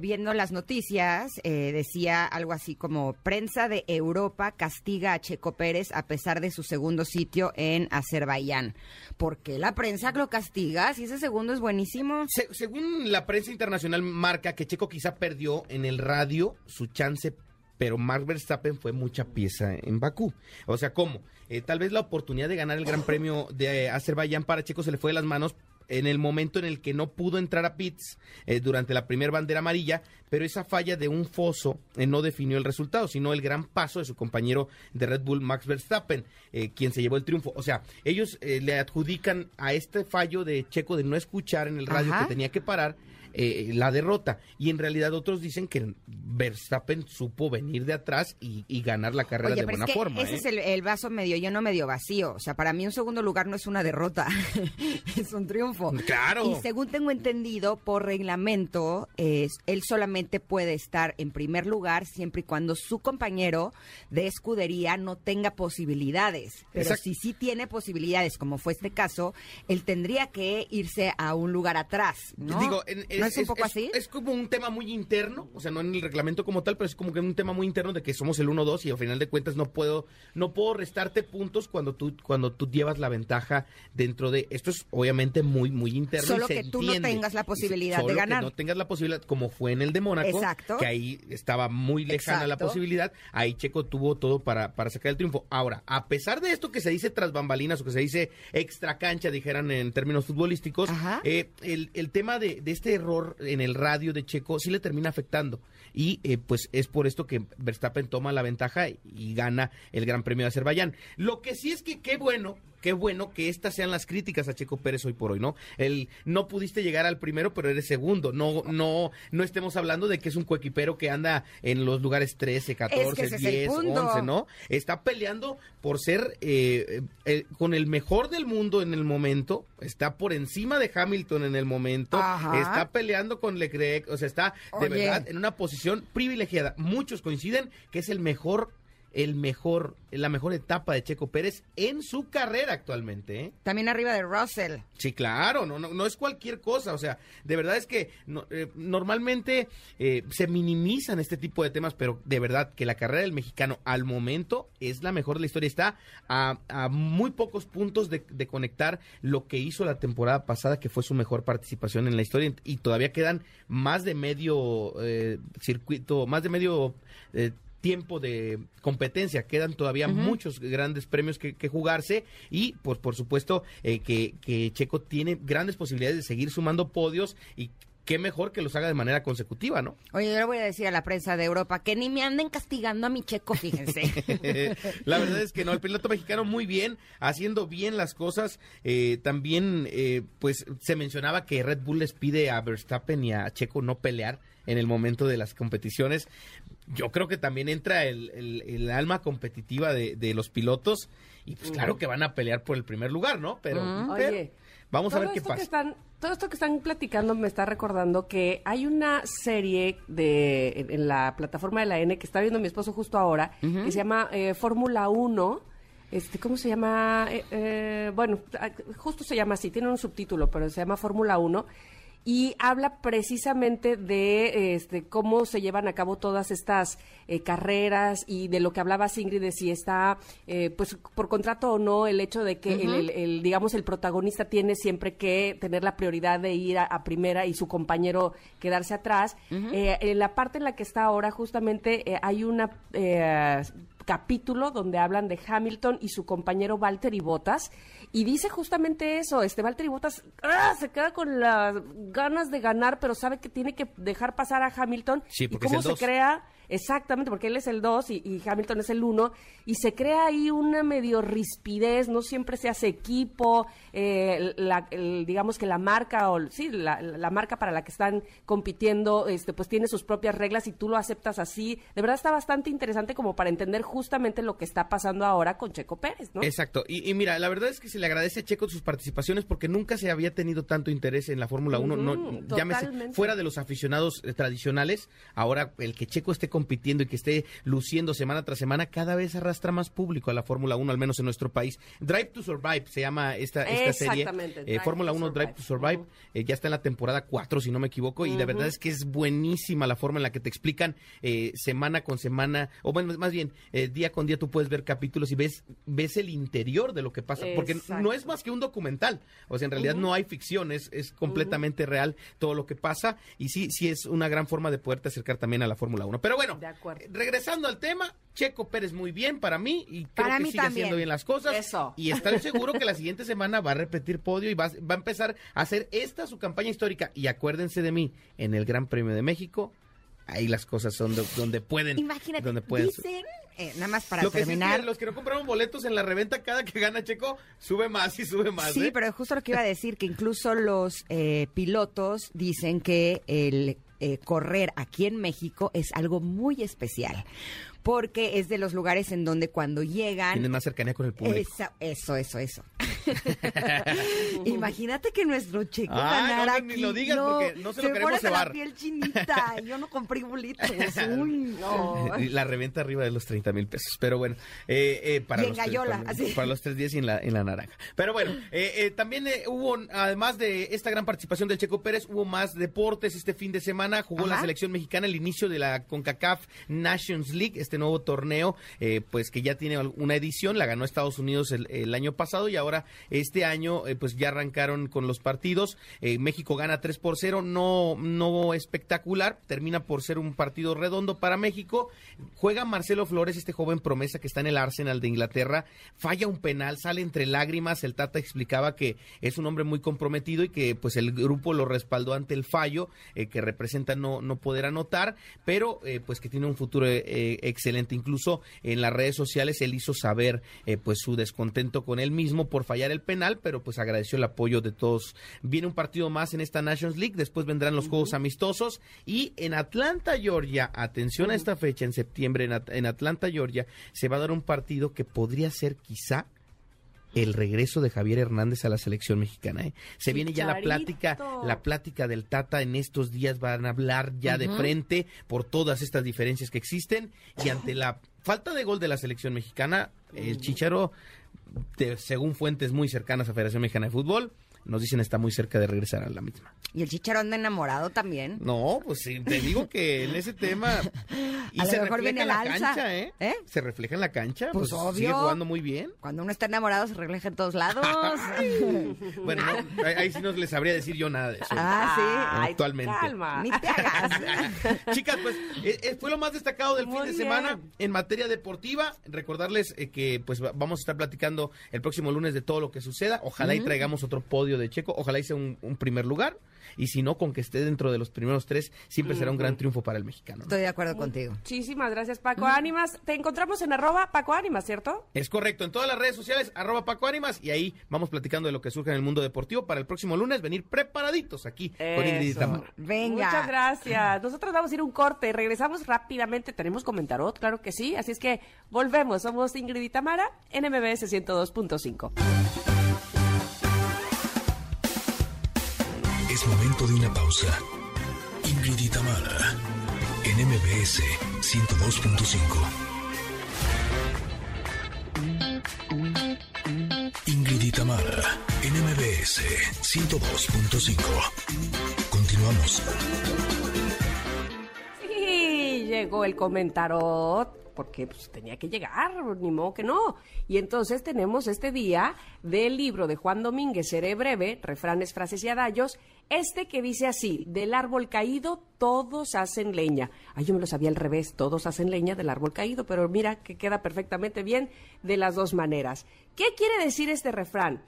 viendo las noticias, decía algo así como prensa de Europa Europa castiga a Checo Pérez a pesar de su segundo sitio en Azerbaiyán. ¿Por qué la prensa lo castiga si ese segundo es buenísimo? según la prensa internacional marca que Checo quizá perdió en el radio su chance pero Max Verstappen fue mucha pieza en Bakú. O sea, ¿cómo? Eh, tal vez la oportunidad de ganar el Gran Premio de Azerbaiyán para Checo se le fue de las manos en el momento en el que no pudo entrar a pits eh, durante la primera bandera amarilla, pero esa falla de un foso eh, no definió el resultado, sino el gran paso de su compañero de Red Bull, Max Verstappen, eh, quien se llevó el triunfo. O sea, ellos le adjudican a este fallo de Checo de no escuchar en el radio que tenía que parar eh, la derrota. Y en realidad otros dicen que Verstappen supo venir de atrás y, ganar la carrera de buena forma. Ese ¿eh? es el, vaso medio lleno, medio vacío. O sea, para mí un segundo lugar no es una derrota, [LAUGHS] es un triunfo. Claro. Y según tengo entendido, por reglamento, él solamente puede estar en primer lugar siempre y cuando su compañero de escudería no tenga posibilidades. Pero si sí tiene posibilidades, como fue este caso, él tendría que irse a un lugar atrás. ¿no? Digo, en, es, un poco así? Es como un tema muy interno, o sea, no en el reglamento como tal, pero es como que un tema muy interno de que somos el 1-2 y al final de cuentas no puedo no puedo restarte puntos cuando tú cuando tú llevas la ventaja dentro de esto es obviamente muy muy interno Solo que tú no tengas la posibilidad de ganar. Que no tengas la posibilidad como fue en el de Mónaco, que ahí estaba muy lejana la posibilidad, ahí Checo tuvo todo para para sacar el triunfo. Ahora, a pesar de esto que se dice tras bambalinas o que se dice extra cancha, dijeran en términos futbolísticos, eh, el, el tema de, de este en el radio de Checo sí le termina afectando. Y eh, pues es por esto que Verstappen toma la ventaja y gana el Gran Premio de Azerbaiyán. Lo que sí es que qué bueno qué bueno que estas sean las críticas a Checo Pérez hoy por hoy, ¿no? El no pudiste llegar al primero, pero eres segundo. No, no, no estemos hablando de que es un coequipero que anda en los lugares 13, 14, 10, 11, ¿no? Está peleando por ser eh, eh, con el mejor del mundo en el momento, está por encima de Hamilton en el momento, está peleando con Leclerc, o sea, está de verdad en una posición privilegiada. Muchos coinciden que es el mejor el mejor, la mejor etapa de Checo Pérez en su carrera actualmente. ¿eh? También arriba de Russell. Sí, claro, no, no, no es cualquier cosa. O sea, de verdad es que eh, normalmente eh, se minimizan este tipo de temas, pero de verdad que la carrera del mexicano al momento es la mejor de la historia. Está a, muy pocos puntos de, conectar lo que hizo la temporada pasada, que fue su mejor participación en la historia, y todavía quedan más de medio circuito, más de medio tiempo de competencia. Quedan todavía muchos grandes premios que, jugarse y, pues, por supuesto, eh, que, que Checo tiene grandes posibilidades de seguir sumando podios y qué mejor que los haga de manera consecutiva, ¿no? Oye, yo le voy a decir a la prensa de Europa que ni me anden castigando a mi checo, fíjense. [LAUGHS] la verdad es que no, el piloto mexicano muy bien, haciendo bien las cosas. Eh, también, eh, pues, se mencionaba que Red Bull les pide a Verstappen y a Checo no pelear en el momento de las competiciones. Yo creo que también entra el, alma competitiva de, los pilotos y pues claro que van a pelear por el primer lugar, ¿no? Pero, vamos a ver qué pasa. todo esto que están platicando me está recordando que hay una serie de en, la plataforma de la N que está viendo mi esposo justo ahora, que se llama eh, Fórmula 1 este, ¿cómo se llama? Eh, eh, bueno, ah, justo se llama así, tiene un subtítulo, pero se llama Fórmula 1 y habla precisamente de este, cómo se llevan a cabo todas estas eh, carreras y de lo que hablaba Ingrid de si está eh, pues por contrato o no el hecho de que el, digamos el protagonista tiene siempre que tener la prioridad de ir a, primera y su compañero quedarse atrás. Eh, en la parte en la que está ahora justamente hay una capítulo donde hablan de Hamilton y su compañero Valtteri Bottas y dice justamente eso, este Valtteri Bottas ¡ah! se queda con las ganas de ganar, pero sabe que tiene que dejar pasar a Hamilton y cómo se crea Exactamente, porque él es el 2 y, Hamilton es el 1, y se crea ahí una medio rispidez, no siempre se hace equipo, eh, digamos que la marca, o sí, la, marca para la que están compitiendo, este, pues tiene sus propias reglas y tú lo aceptas así. De verdad está bastante interesante como para entender justamente lo que está pasando ahora con Checo Pérez, ¿no? Exacto, y, mira, la verdad es que se le agradece a Checo sus participaciones porque nunca se había tenido tanto interés en la Fórmula 1, no, llámese, fuera de los aficionados eh, tradicionales, ahora el que Checo esté compitiendo y que esté luciendo semana tras semana, cada vez arrastra más público a la Fórmula 1, al menos en nuestro país. Drive to Survive se llama esta, esta serie. Eh, Fórmula 1 Drive to Survive. Eh, ya está en la temporada 4, si no me equivoco, y la verdad es que es buenísima la forma en la que te explican eh, semana con semana, o bueno, más bien, día con día tú puedes ver capítulos y ves, ves el interior de lo que pasa, porque no es más que un documental, o sea, en realidad no hay ficción, es, es completamente real todo lo que pasa, y sí, sí es una gran forma de poderte acercar también a la Fórmula 1. Pero bueno, bueno, regresando al tema, Checo Pérez muy bien para mí y creo para que sigue haciendo bien las cosas. Eso. Y estoy seguro que la siguiente semana va a repetir podio y va, va a empezar a hacer esta su campaña histórica. Y acuérdense de mí, en el Gran Premio de México, ahí las cosas son donde pueden. Imagínate, donde pueden, dicen, eh, nada más para lo que terminar. Sí los que no compraron boletos en la reventa, cada que gana Checo, sube más y sube más. Sí, ¿eh? pero justo lo que iba a decir, que incluso los eh, pilotos dicen que el eh, correr aquí en México es algo muy especial porque es de los lugares en donde cuando llegan... Tienen más cercanía con el público. Esa, eso, eso, eso. [LAUGHS] [LAUGHS] Imagínate que nuestro checo ah, ganara no. Ni lo digas porque no se, lo queremos la piel chinita. Yo no compré boletos. [LAUGHS] Uy, no. La reventa arriba de los 30 mil pesos. Pero bueno, eh, eh, para, los gallola, tres, así. para los tres días y en la, en la naranja. Pero bueno, eh, eh también eh, hubo, además de esta gran participación del Checo Pérez, hubo más deportes este fin de semana. Jugó Ajá. la selección mexicana el inicio de la CONCACAF Nations League, este nuevo torneo, eh, pues que ya tiene una edición, la ganó Estados Unidos el, año pasado y ahora este año eh, pues ya arrancaron con los partidos. Eh, México gana 3 por 0, no, no espectacular, termina por ser un partido redondo para México. Juega Marcelo Flores, este joven promesa que está en el Arsenal de Inglaterra, falla un penal, sale entre lágrimas, el Tata explicaba que es un hombre muy comprometido y que pues el grupo lo respaldó ante el fallo que representa no, no poder anotar, pero pues que tiene un futuro eh, excelente. Incluso en las redes sociales él hizo saber eh, pues su descontento con él mismo por fallar el penal, pero pues agradeció el apoyo de todos. Viene un partido más en esta Nations League, después vendrán los Juegos Amistosos y en Atlanta, Georgia, atención a esta fecha, en septiembre en, At en Atlanta, Georgia, se va a dar un partido que podría ser quizá el regreso de Javier Hernández a la selección mexicana. ¿eh? Se viene ya la plática, la plática del Tata en estos días van a hablar ya uh -huh. de frente por todas estas diferencias que existen y ante la falta de gol de la selección mexicana, el Chicharo, de, según fuentes muy cercanas a Federación Mexicana de Fútbol, nos dicen está muy cerca de regresar a la misma. ¿Y el Chicharo anda enamorado también? No, pues sí, te digo que en ese tema... [LAUGHS] Y a se lo mejor refleja viene en la alza. cancha, ¿eh? ¿eh? Se refleja en la cancha, Pues, pues, obvio. sigue jugando muy bien. Cuando uno está enamorado se refleja en todos lados. [LAUGHS] bueno, no, ahí, ahí sí no les sabría decir yo nada de eso. ah, sí. Ay, Actualmente. calma. Ni [LAUGHS] te hagas. Chicas, pues eh, eh, fue lo más destacado del Muy fin de bien. semana en materia deportiva. Recordarles eh, que pues va- vamos a estar platicando el próximo lunes de todo lo que suceda. Ojalá y traigamos otro podio de Checo. Ojalá hice un, un primer lugar. Y si no, con que esté dentro de los primeros tres, siempre será un gran triunfo para el mexicano. ¿no? Estoy de acuerdo contigo. Muchísimas gracias, Paco Ánimas. Te encontramos en arroba Paco Ánimas, ¿cierto? Es correcto, en todas las redes sociales, arroba Paco Ánimas, y ahí vamos platicando de lo que surge en el mundo deportivo para el próximo lunes, venir preparaditos aquí con Ingrid y Eso. Tamara. Venga. Muchas gracias. Nosotros vamos a ir a un corte. Regresamos rápidamente. Tenemos comentarot, claro que sí. Así es que volvemos. Somos Ingrid y Tamara en MBS 102.5. Momento de una pausa. Ingrid y Tamara, en MBS 102.5. Ingrid y Tamara, en MBS 102.5. Continuamos. Sí, llegó el comentarot porque pues, tenía que llegar, ni modo que no. Y entonces tenemos este día del libro de Juan Domínguez, Seré breve, refranes, frases y adallos, este que dice así, del árbol caído todos hacen leña. Ay, yo me lo sabía al revés, todos hacen leña del árbol caído, pero mira que queda perfectamente bien de las dos maneras. ¿Qué quiere decir este refrán?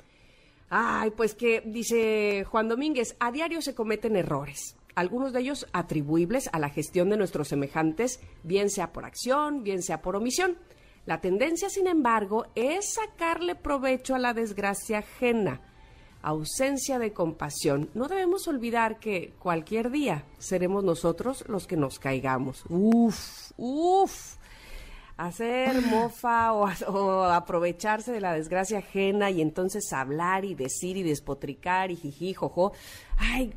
Ay, pues que dice Juan Domínguez, a diario se cometen errores, algunos de ellos atribuibles a la gestión de nuestros semejantes, bien sea por acción, bien sea por omisión. La tendencia, sin embargo, es sacarle provecho a la desgracia ajena. Ausencia de compasión. No debemos olvidar que cualquier día seremos nosotros los que nos caigamos. Uf, uf hacer mofa o, o aprovecharse de la desgracia ajena y entonces hablar y decir y despotricar y jiji, jojo. Ay,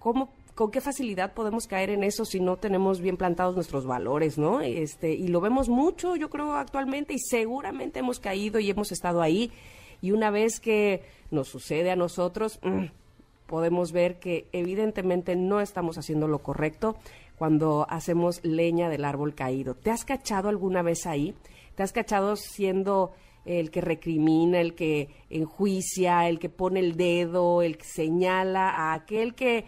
¿cómo, con qué facilidad podemos caer en eso si no tenemos bien plantados nuestros valores, ¿no? Este, y lo vemos mucho, yo creo, actualmente, y seguramente hemos caído y hemos estado ahí. Y una vez que nos sucede a nosotros, mm, podemos ver que evidentemente no estamos haciendo lo correcto cuando hacemos leña del árbol caído. ¿Te has cachado alguna vez ahí? ¿Te has cachado siendo el que recrimina, el que enjuicia, el que pone el dedo, el que señala a aquel que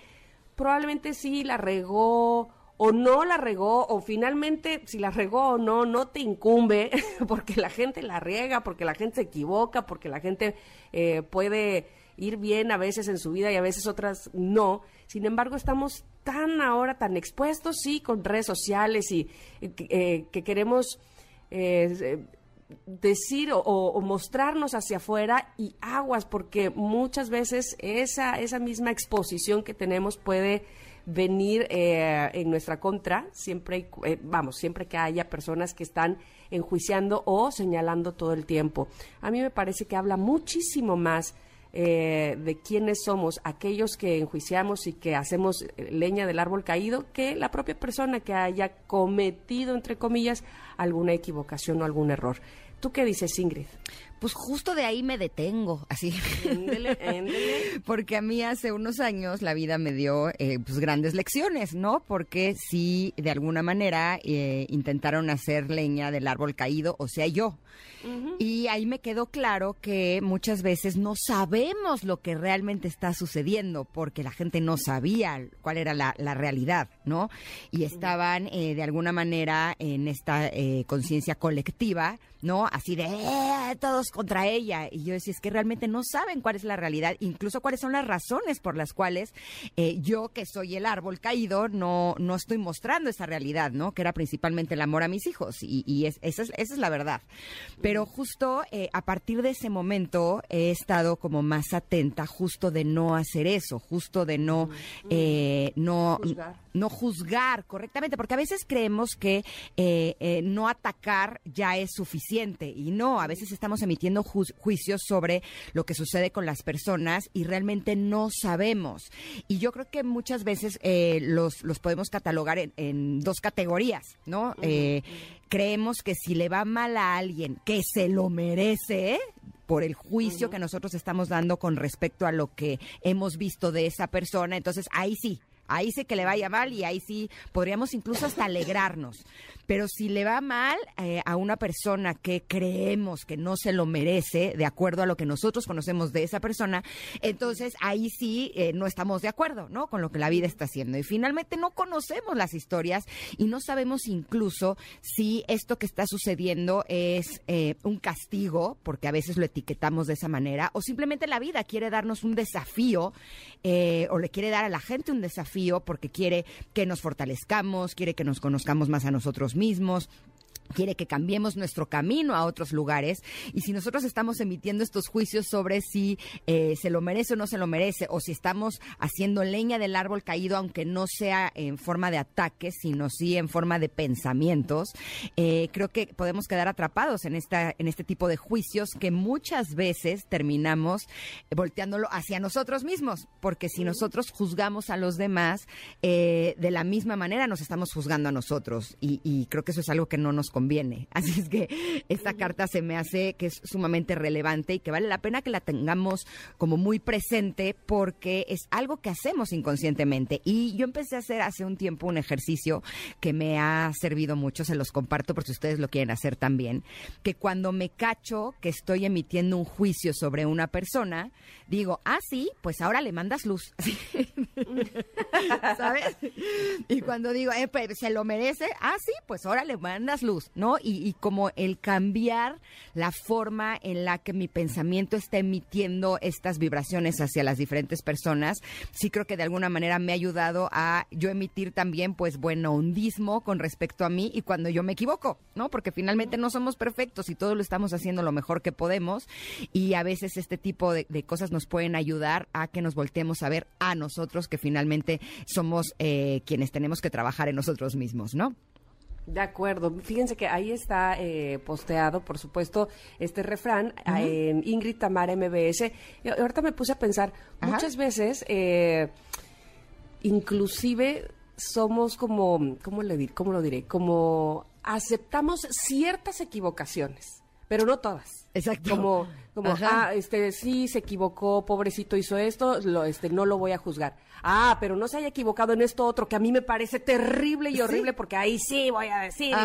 probablemente sí la regó o no la regó, o finalmente si la regó o no, no te incumbe, [LAUGHS] porque la gente la riega, porque la gente se equivoca, porque la gente eh, puede ir bien a veces en su vida y a veces otras no. Sin embargo, estamos tan ahora, tan expuestos, sí, con redes sociales y eh, que queremos eh, decir o, mostrarnos hacia afuera y aguas, porque muchas veces esa, esa misma exposición que tenemos puede venir eh, en nuestra contra, siempre, eh, vamos, siempre que haya personas que están enjuiciando o señalando todo el tiempo. A mí me parece que habla muchísimo más eh, de quiénes somos aquellos que enjuiciamos y que hacemos leña del árbol caído que la propia persona que haya cometido, entre comillas, alguna equivocación o algún error. ¿Tú qué dices, Ingrid? Pues justo de ahí me detengo, así. [LAUGHS] Porque a mí hace unos años la vida me dio eh, pues grandes lecciones, ¿no? Porque si de alguna manera eh, intentaron hacer leña del árbol caído, o sea, yo. Y ahí me quedó claro que muchas veces no sabemos lo que realmente está sucediendo porque la gente no sabía cuál era la, realidad, ¿no? Y estaban eh, de alguna manera en esta conciencia colectiva, ¿no? Así de todos contra ella. Y yo decía, es que realmente no saben cuál es la realidad, incluso cuáles son las razones por las cuales eh, yo, que soy el árbol caído, no, no estoy mostrando esa realidad, ¿no? Que era principalmente el amor a mis hijos. Y, esa, es, esa, es, la verdad. Pero justo eh, a partir de ese momento he estado como más atenta justo de no hacer eso, justo de no, eh, no, no juzgar correctamente, porque a veces creemos que no atacar ya es suficiente. Y no, a veces estamos emitiendo emitiendo juicios sobre lo que sucede con las personas y realmente no sabemos. Y yo creo que muchas veces eh, los, los podemos catalogar en, dos categorías, ¿no? Eh, creemos que si le va mal a alguien que se lo merece, por el juicio que nosotros estamos dando con respecto a lo que hemos visto de esa persona, entonces ahí sí, ahí sí que le vaya mal y ahí sí podríamos incluso hasta alegrarnos. Pero si le va mal eh, a una persona que creemos que no se lo merece, de acuerdo a lo que nosotros conocemos de esa persona, entonces ahí sí eh, no estamos de acuerdo, ¿no? Con lo que la vida está haciendo. Y finalmente no conocemos las historias y no sabemos incluso si esto que está sucediendo es eh, un castigo, porque a veces lo etiquetamos de esa manera, o simplemente la vida quiere darnos un desafío o le quiere dar a la gente un desafío porque quiere que nos fortalezcamos, quiere que nos conozcamos más a nosotros mismos quiere que cambiemos nuestro camino a otros lugares. Y si nosotros estamos emitiendo estos juicios sobre si eh, se lo merece o no se lo merece o si estamos haciendo leña del árbol caído aunque no sea en forma de ataques sino sí en forma de pensamientos eh, creo que podemos quedar atrapados en esta en este tipo de juicios que muchas veces terminamos volteándolo hacia nosotros mismos. Porque si nosotros juzgamos a los demás eh, de la misma manera nos estamos juzgando a nosotros. Y, y creo que eso es algo que no nos conviene. [LAUGHS] Así es que esta carta se me hace que es sumamente relevante y que vale la pena que la tengamos como muy presente porque es algo que hacemos inconscientemente. Y yo empecé a hacer hace un tiempo un ejercicio que me ha servido mucho, se los comparto por si ustedes lo quieren hacer también, que cuando me cacho que estoy emitiendo un juicio sobre una persona, digo, ah, sí, pues ahora le mandas luz. [LAUGHS] [LAUGHS] ¿Sabes? Y cuando digo, eh, pues, se lo merece, ah, sí, pues ahora le mandas luz. ¿No? Y, como el cambiar la forma en la que mi pensamiento está emitiendo estas vibraciones hacia las diferentes personas, sí creo que de alguna manera me ha ayudado a yo emitir también, pues, bueno, hundismo con respecto a mí y cuando yo me equivoco, ¿no? Porque finalmente no somos perfectos y todo lo estamos haciendo lo mejor que podemos y a veces este tipo de, cosas nos pueden ayudar a que nos volteemos a ver a nosotros que finalmente somos eh, quienes tenemos que trabajar en nosotros mismos, ¿no? De acuerdo. Fíjense que ahí está eh, posteado, por supuesto, este refrán en Ingrid Tamara MBS. Y ahorita me puse a pensar, muchas veces, eh, inclusive somos como, ¿cómo, le ¿cómo lo diré? Como aceptamos ciertas equivocaciones, pero no todas. Exacto. Como, como ah, este, sí, se equivocó, pobrecito hizo esto, lo, este, no lo voy a juzgar. Ah, pero no se haya equivocado en esto otro que a mí me parece terrible y horrible porque ahí sí voy a decir.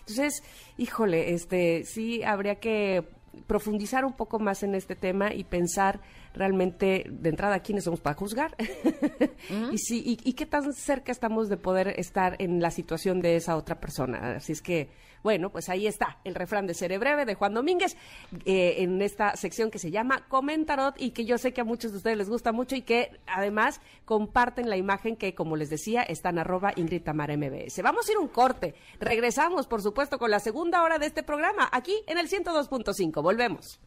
Entonces, híjole, este, sí habría que profundizar un poco más en este tema y pensar realmente de entrada quiénes somos para juzgar [LAUGHS] y, si, y, qué tan cerca estamos de poder estar en la situación de esa otra persona. Así es que, bueno, pues ahí está el refrán de Seré Breve de Juan Domínguez eh, en esta sección que se llama Comentarot y que yo sé que a muchos de ustedes les gusta mucho y que además comparten la imagen que, como les decía, está en arroba Ingrid MBS. Vamos a ir un corte. Regresamos, por supuesto, con la segunda hora de este programa aquí en el 102.5. Volvemos.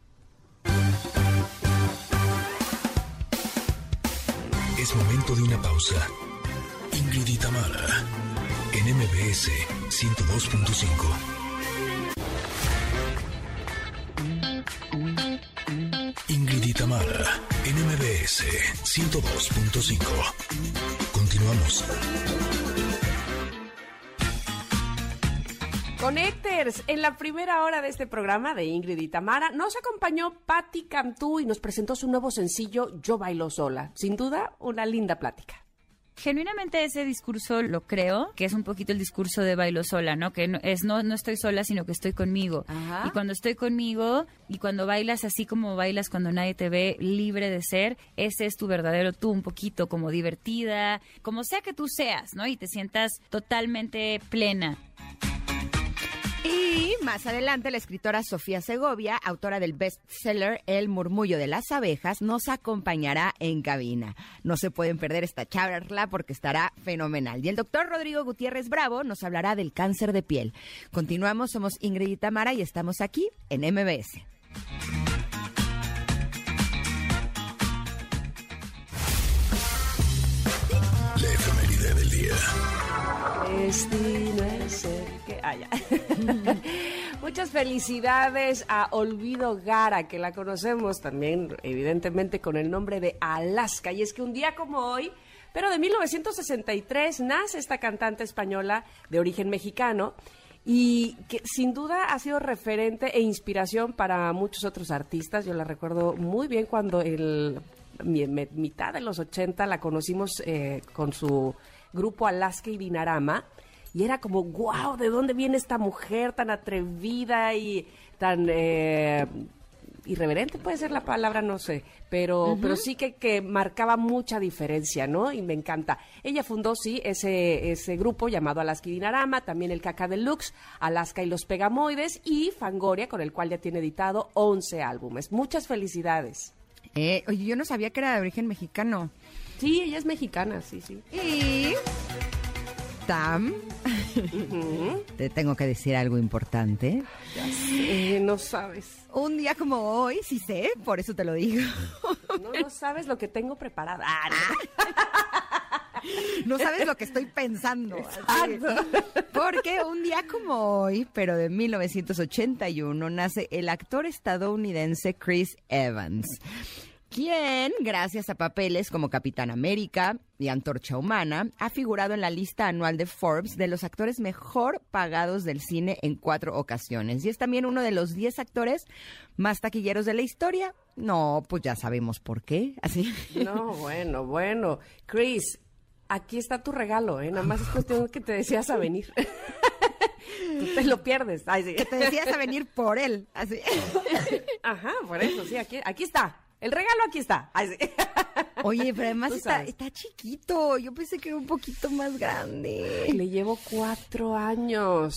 Es momento de una pausa. Ingrid en MBS 102.5. Ingrid y Tamara, en MBS 102.5. Continuamos. Connectors, en la primera hora de este programa de Ingrid y Tamara, nos acompañó Patti Cantú y nos presentó su nuevo sencillo Yo Bailo Sola. Sin duda, una linda plática. Genuinamente ese discurso lo creo, que es un poquito el discurso de bailo sola, ¿no? Que no, es no, no estoy sola, sino que estoy conmigo. Y cuando estoy conmigo y cuando bailas así como bailas cuando nadie te ve libre de ser, ese es tu verdadero tú, un poquito como divertida, como sea que tú seas, ¿no? Y te sientas totalmente plena. Y más adelante, la escritora Sofía Segovia, autora del bestseller El murmullo de las abejas, nos acompañará en cabina. No se pueden perder esta charla porque estará fenomenal. Y el doctor Rodrigo Gutiérrez Bravo nos hablará del cáncer de piel. Continuamos, somos Ingrid y Tamara y estamos aquí en MBS. La efeméride del día. Destino es el Ah, [LAUGHS] Muchas felicidades a Olvido Gara, que la conocemos también, evidentemente, con el nombre de Alaska. Y es que un día como hoy, pero de 1963, nace esta cantante española de origen mexicano y que sin duda ha sido referente e inspiración para muchos otros artistas. Yo la recuerdo muy bien cuando en mitad de los 80 la conocimos eh, con su grupo Alaska y Dinarama. Y era como, wow, ¿de dónde viene esta mujer tan atrevida y tan eh, irreverente? Puede ser la palabra, no sé, pero, pero sí que, que marcaba mucha diferencia, ¿no? Y me encanta. Ella fundó, sí, ese, ese grupo llamado Alaska y Dinarama, también el Caca Deluxe, Alaska y los Pegamoides y Fangoria, con el cual ya tiene editado 11 álbumes. Muchas felicidades. Eh, oye, yo no sabía que era de origen mexicano. Sí, ella es mexicana, sí, sí. Y Tam, te tengo que decir algo importante. no sabes. Un día como hoy, sí sé, por eso te lo digo. No, sabes lo que tengo preparada. Ah, no. sabes lo que estoy pensando. Porque un día como hoy, pero de 1981, nace el actor estadounidense Chris Evans quien, gracias a papeles como Capitán América y Antorcha Humana, ha figurado en la lista anual de Forbes de los actores mejor pagados del cine en cuatro ocasiones. Y es también uno de los diez actores más taquilleros de la historia. No, pues ya sabemos por qué. Así. No, bueno, bueno. Chris, aquí está tu regalo, ¿eh? Nada más es cuestión que te decías a venir. Tú te lo pierdes. Que te decías a venir por él. Así. Ajá, por eso, sí, aquí, aquí está. El regalo aquí está. [LAUGHS] Oye, pero además está, chiquito. Yo pensé que era un poquito más grande. Le llevo cuatro años.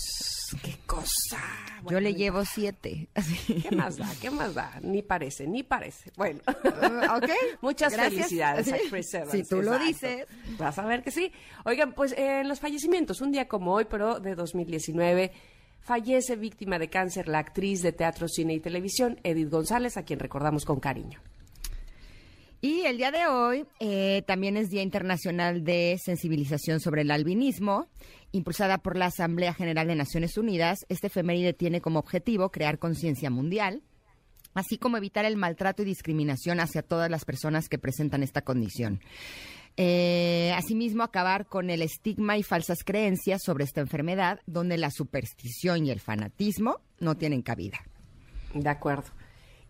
¡Qué cosa! Yo le llevo siete. ¿Qué más da? ¿Qué más da? Ni parece, ni parece. Bueno. Uh, ok. [LAUGHS] Muchas felicidades a Chris Evans. Si tú lo dices. Vas a ver que sí. Oigan, pues eh, los fallecimientos, un día como hoy, pero de 2019 fallece víctima de cáncer la actriz de teatro, cine y televisión, Edith González, a quien recordamos con cariño. Y el día de hoy eh, también es Día Internacional de Sensibilización sobre el Albinismo, impulsada por la Asamblea General de Naciones Unidas. Este efeméride tiene como objetivo crear conciencia mundial, así como evitar el maltrato y discriminación hacia todas las personas que presentan esta condición. Eh, asimismo, acabar con el estigma y falsas creencias sobre esta enfermedad, donde la superstición y el fanatismo no tienen cabida. De acuerdo.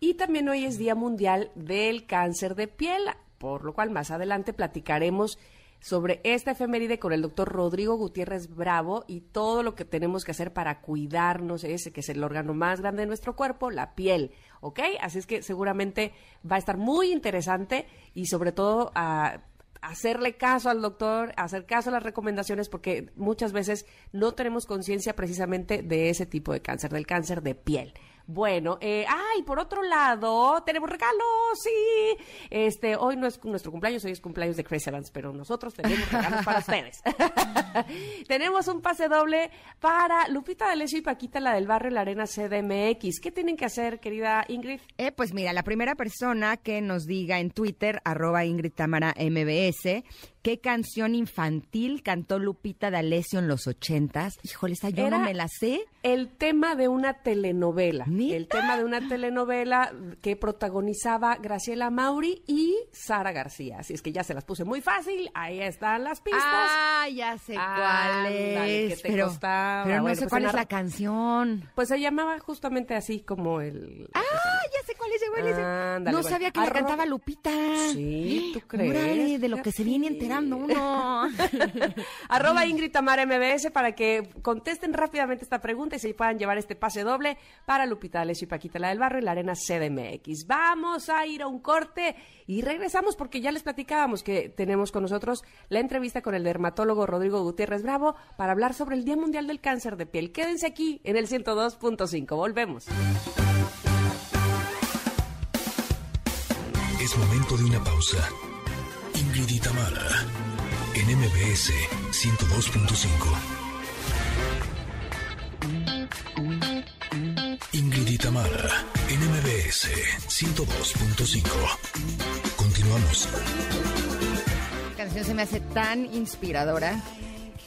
Y también hoy es Día Mundial del Cáncer de Piel, por lo cual más adelante platicaremos sobre esta efeméride con el doctor Rodrigo Gutiérrez Bravo y todo lo que tenemos que hacer para cuidarnos, ese que es el órgano más grande de nuestro cuerpo, la piel, ¿ok? Así es que seguramente va a estar muy interesante y sobre todo a hacerle caso al doctor, hacer caso a las recomendaciones, porque muchas veces no tenemos conciencia precisamente de ese tipo de cáncer, del cáncer de piel. Bueno, eh, ay, por otro lado, tenemos regalos, sí. Este, hoy no es nuestro cumpleaños, hoy es cumpleaños de Chris Evans, pero nosotros tenemos regalos para ustedes. [LAUGHS] tenemos un pase doble para Lupita D'Alessio y Paquita, la del barrio La Arena CDMX. ¿Qué tienen que hacer, querida Ingrid? Eh, pues mira, la primera persona que nos diga en Twitter, arroba Ingrid Tamara MBS, ¿Qué canción infantil cantó Lupita D'Alessio en los ochentas? Híjole, esa yo no me la sé. El tema de una telenovela. El tema de una telenovela que protagonizaba Graciela Mauri y Sara García. Así es que ya se las puse muy fácil. Ahí están las pistas. Ah, ya sé cuál es. pero, pero no sé pues cuál es la canción. Pues se llamaba justamente así como el... Ah, ya sé no sabía que la cantaba Lupita. Sí, ¿tú crees? de lo que se viene enterando [LAUGHS] Arroba Ingrid Tamara MBS para que contesten rápidamente esta pregunta y se puedan llevar este pase doble para Lupita Alessio y Paquita la del Barrio y la Arena CDMX. Vamos a ir a un corte y regresamos porque ya les platicábamos que tenemos con nosotros la entrevista con el dermatólogo Rodrigo Gutiérrez Bravo para hablar sobre el Día Mundial del Cáncer de Piel. Quédense aquí en el 102.5. Volvemos. Momento de una pausa. Ingrid y Tamara, en MBS 102.5. Ingrid y Tamara, en MBS 102.5. Continuamos. La canción se me hace tan inspiradora.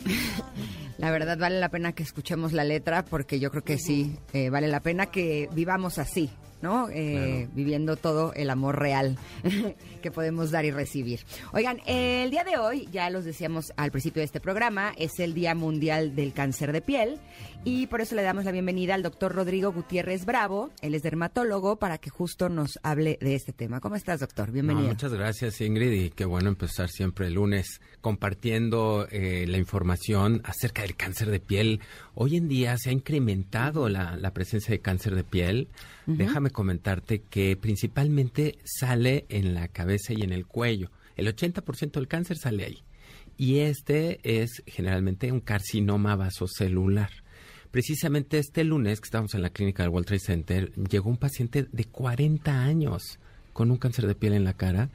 [LAUGHS] La verdad vale la pena que escuchemos la letra porque yo creo que sí, eh, vale la pena que vivamos así, ¿no? Eh, viviendo todo el amor real [LAUGHS] que podemos dar y recibir. Oigan, el día de hoy, ya los decíamos al principio de este programa, es el Día Mundial del Cáncer de Piel y por eso le damos la bienvenida al doctor Rodrigo Gutiérrez Bravo, él es dermatólogo, para que justo nos hable de este tema. ¿Cómo estás, doctor? Bienvenido. muchas gracias, Ingrid, y qué bueno empezar siempre el lunes compartiendo eh, la información acerca del cáncer de piel. Hoy en día se ha incrementado la, presencia de cáncer de piel. Déjame comentarte que principalmente sale en la cabeza y en el cuello. El 80% del cáncer sale ahí. Y este es generalmente un carcinoma vasocelular. Precisamente este lunes que estábamos en la clínica del World Trade Center, llegó un paciente de 40 años con un cáncer de piel en la cara.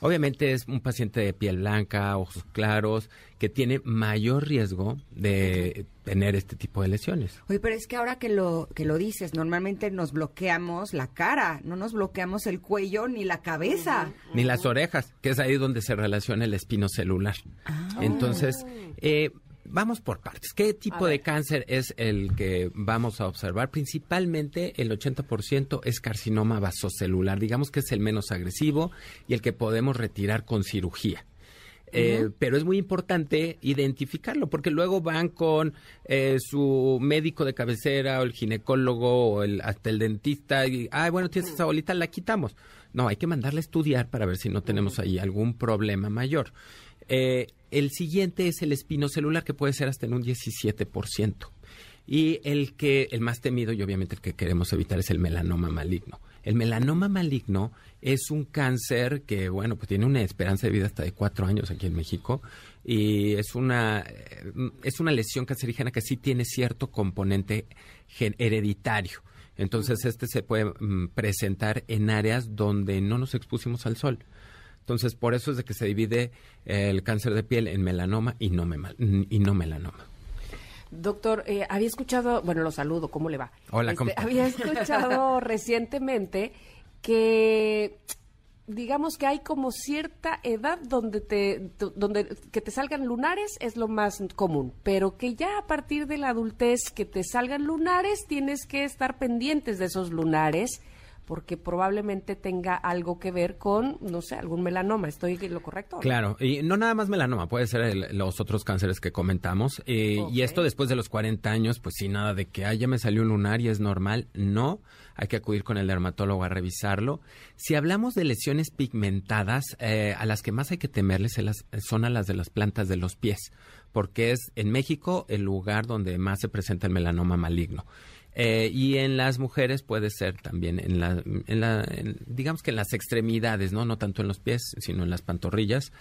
Obviamente es un paciente de piel blanca, ojos claros, que tiene mayor riesgo de tener este tipo de lesiones. Oye, pero es que ahora que lo que lo dices, normalmente nos bloqueamos la cara, no nos bloqueamos el cuello ni la cabeza. Ni las orejas, que es ahí donde se relaciona el espino celular. Ah. Entonces, eh, Vamos por partes. ¿Qué tipo de cáncer es el que vamos a observar? Principalmente el 80% es carcinoma vasocelular, digamos que es el menos agresivo y el que podemos retirar con cirugía. Eh, pero es muy importante identificarlo porque luego van con eh, su médico de cabecera o el ginecólogo o el, hasta el dentista y, ay, bueno, tienes esa bolita, la quitamos. No, hay que mandarle a estudiar para ver si no tenemos ahí algún problema mayor. Eh, el siguiente es el espino celular, que puede ser hasta en un 17%. Y el que, el más temido y obviamente el que queremos evitar es el melanoma maligno. El melanoma maligno es un cáncer que, bueno, pues tiene una esperanza de vida hasta de cuatro años aquí en México y es una, eh, es una lesión cancerígena que sí tiene cierto componente hereditario. Entonces, este se puede mm, presentar en áreas donde no nos expusimos al sol. Entonces, por eso es de que se divide el cáncer de piel en melanoma y no, y no melanoma. Doctor, eh, había escuchado, bueno, lo saludo, ¿cómo le va? Hola, este, ¿cómo? Había escuchado [LAUGHS] recientemente que digamos que hay como cierta edad donde te donde que te salgan lunares es lo más común, pero que ya a partir de la adultez que te salgan lunares tienes que estar pendientes de esos lunares porque probablemente tenga algo que ver con, no sé, algún melanoma. ¿Estoy lo correcto? Claro, y no nada más melanoma, puede ser los otros cánceres que comentamos. Eh, y esto después de los 40 años, pues sí, nada de que, ay, ya me salió un lunar y es normal. No, hay que acudir con el dermatólogo a revisarlo. Si hablamos de lesiones pigmentadas, eh, a las que más hay que temerles son a las de las plantas de los pies, porque es en México el lugar donde más se presenta el melanoma maligno. Eh, y en las mujeres puede ser también en la, en la digamos que en las extremidades, ¿no? No tanto en los pies, sino en las pantorrillas.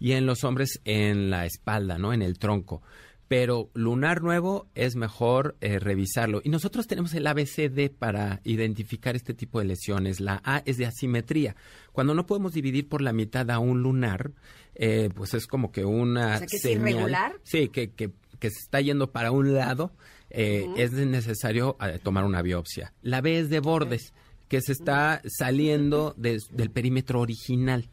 Y en los hombres en la espalda, ¿no? En el tronco. Pero lunar nuevo es mejor eh, revisarlo. Y nosotros tenemos el ABCD para identificar este tipo de lesiones. La A es de asimetría. Cuando no podemos dividir por la mitad a un lunar, eh, pues es como que una o sea, que es irregular. Sí, que, que, que se está yendo para un lado eh, es necesario eh, tomar una biopsia. La B es de bordes, que se está saliendo del perímetro original.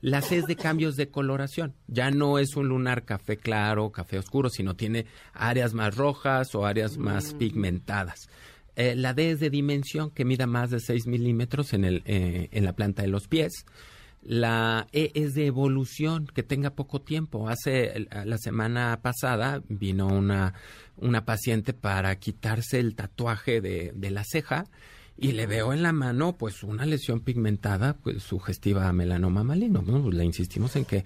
La C es de cambios de coloración. Ya no es un lunar café claro, café oscuro, sino tiene áreas más rojas o áreas más pigmentadas. Eh, la D es de dimensión, que mida más de 6 milímetros en, el, en la planta de los pies. La E es de evolución, que tenga poco tiempo. Hace la semana pasada vino una, una paciente para quitarse el tatuaje de, de la ceja y le veo en la mano pues una lesión pigmentada pues sugestiva a melanoma maligno. Pues, le insistimos en que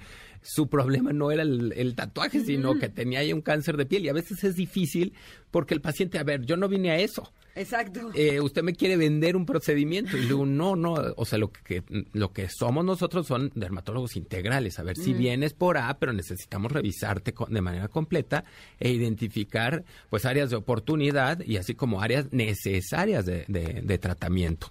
su problema no era el, tatuaje, sino que tenía ahí un cáncer de piel y a veces es difícil porque el paciente, a ver, yo no vine a eso. Exacto. Eh, usted me quiere vender un procedimiento y digo, no, no, o sea, lo que, lo que somos nosotros son dermatólogos integrales. A ver, si vienes por A, pero necesitamos revisarte de manera completa e identificar pues áreas de oportunidad y así como áreas necesarias de, de tratamiento.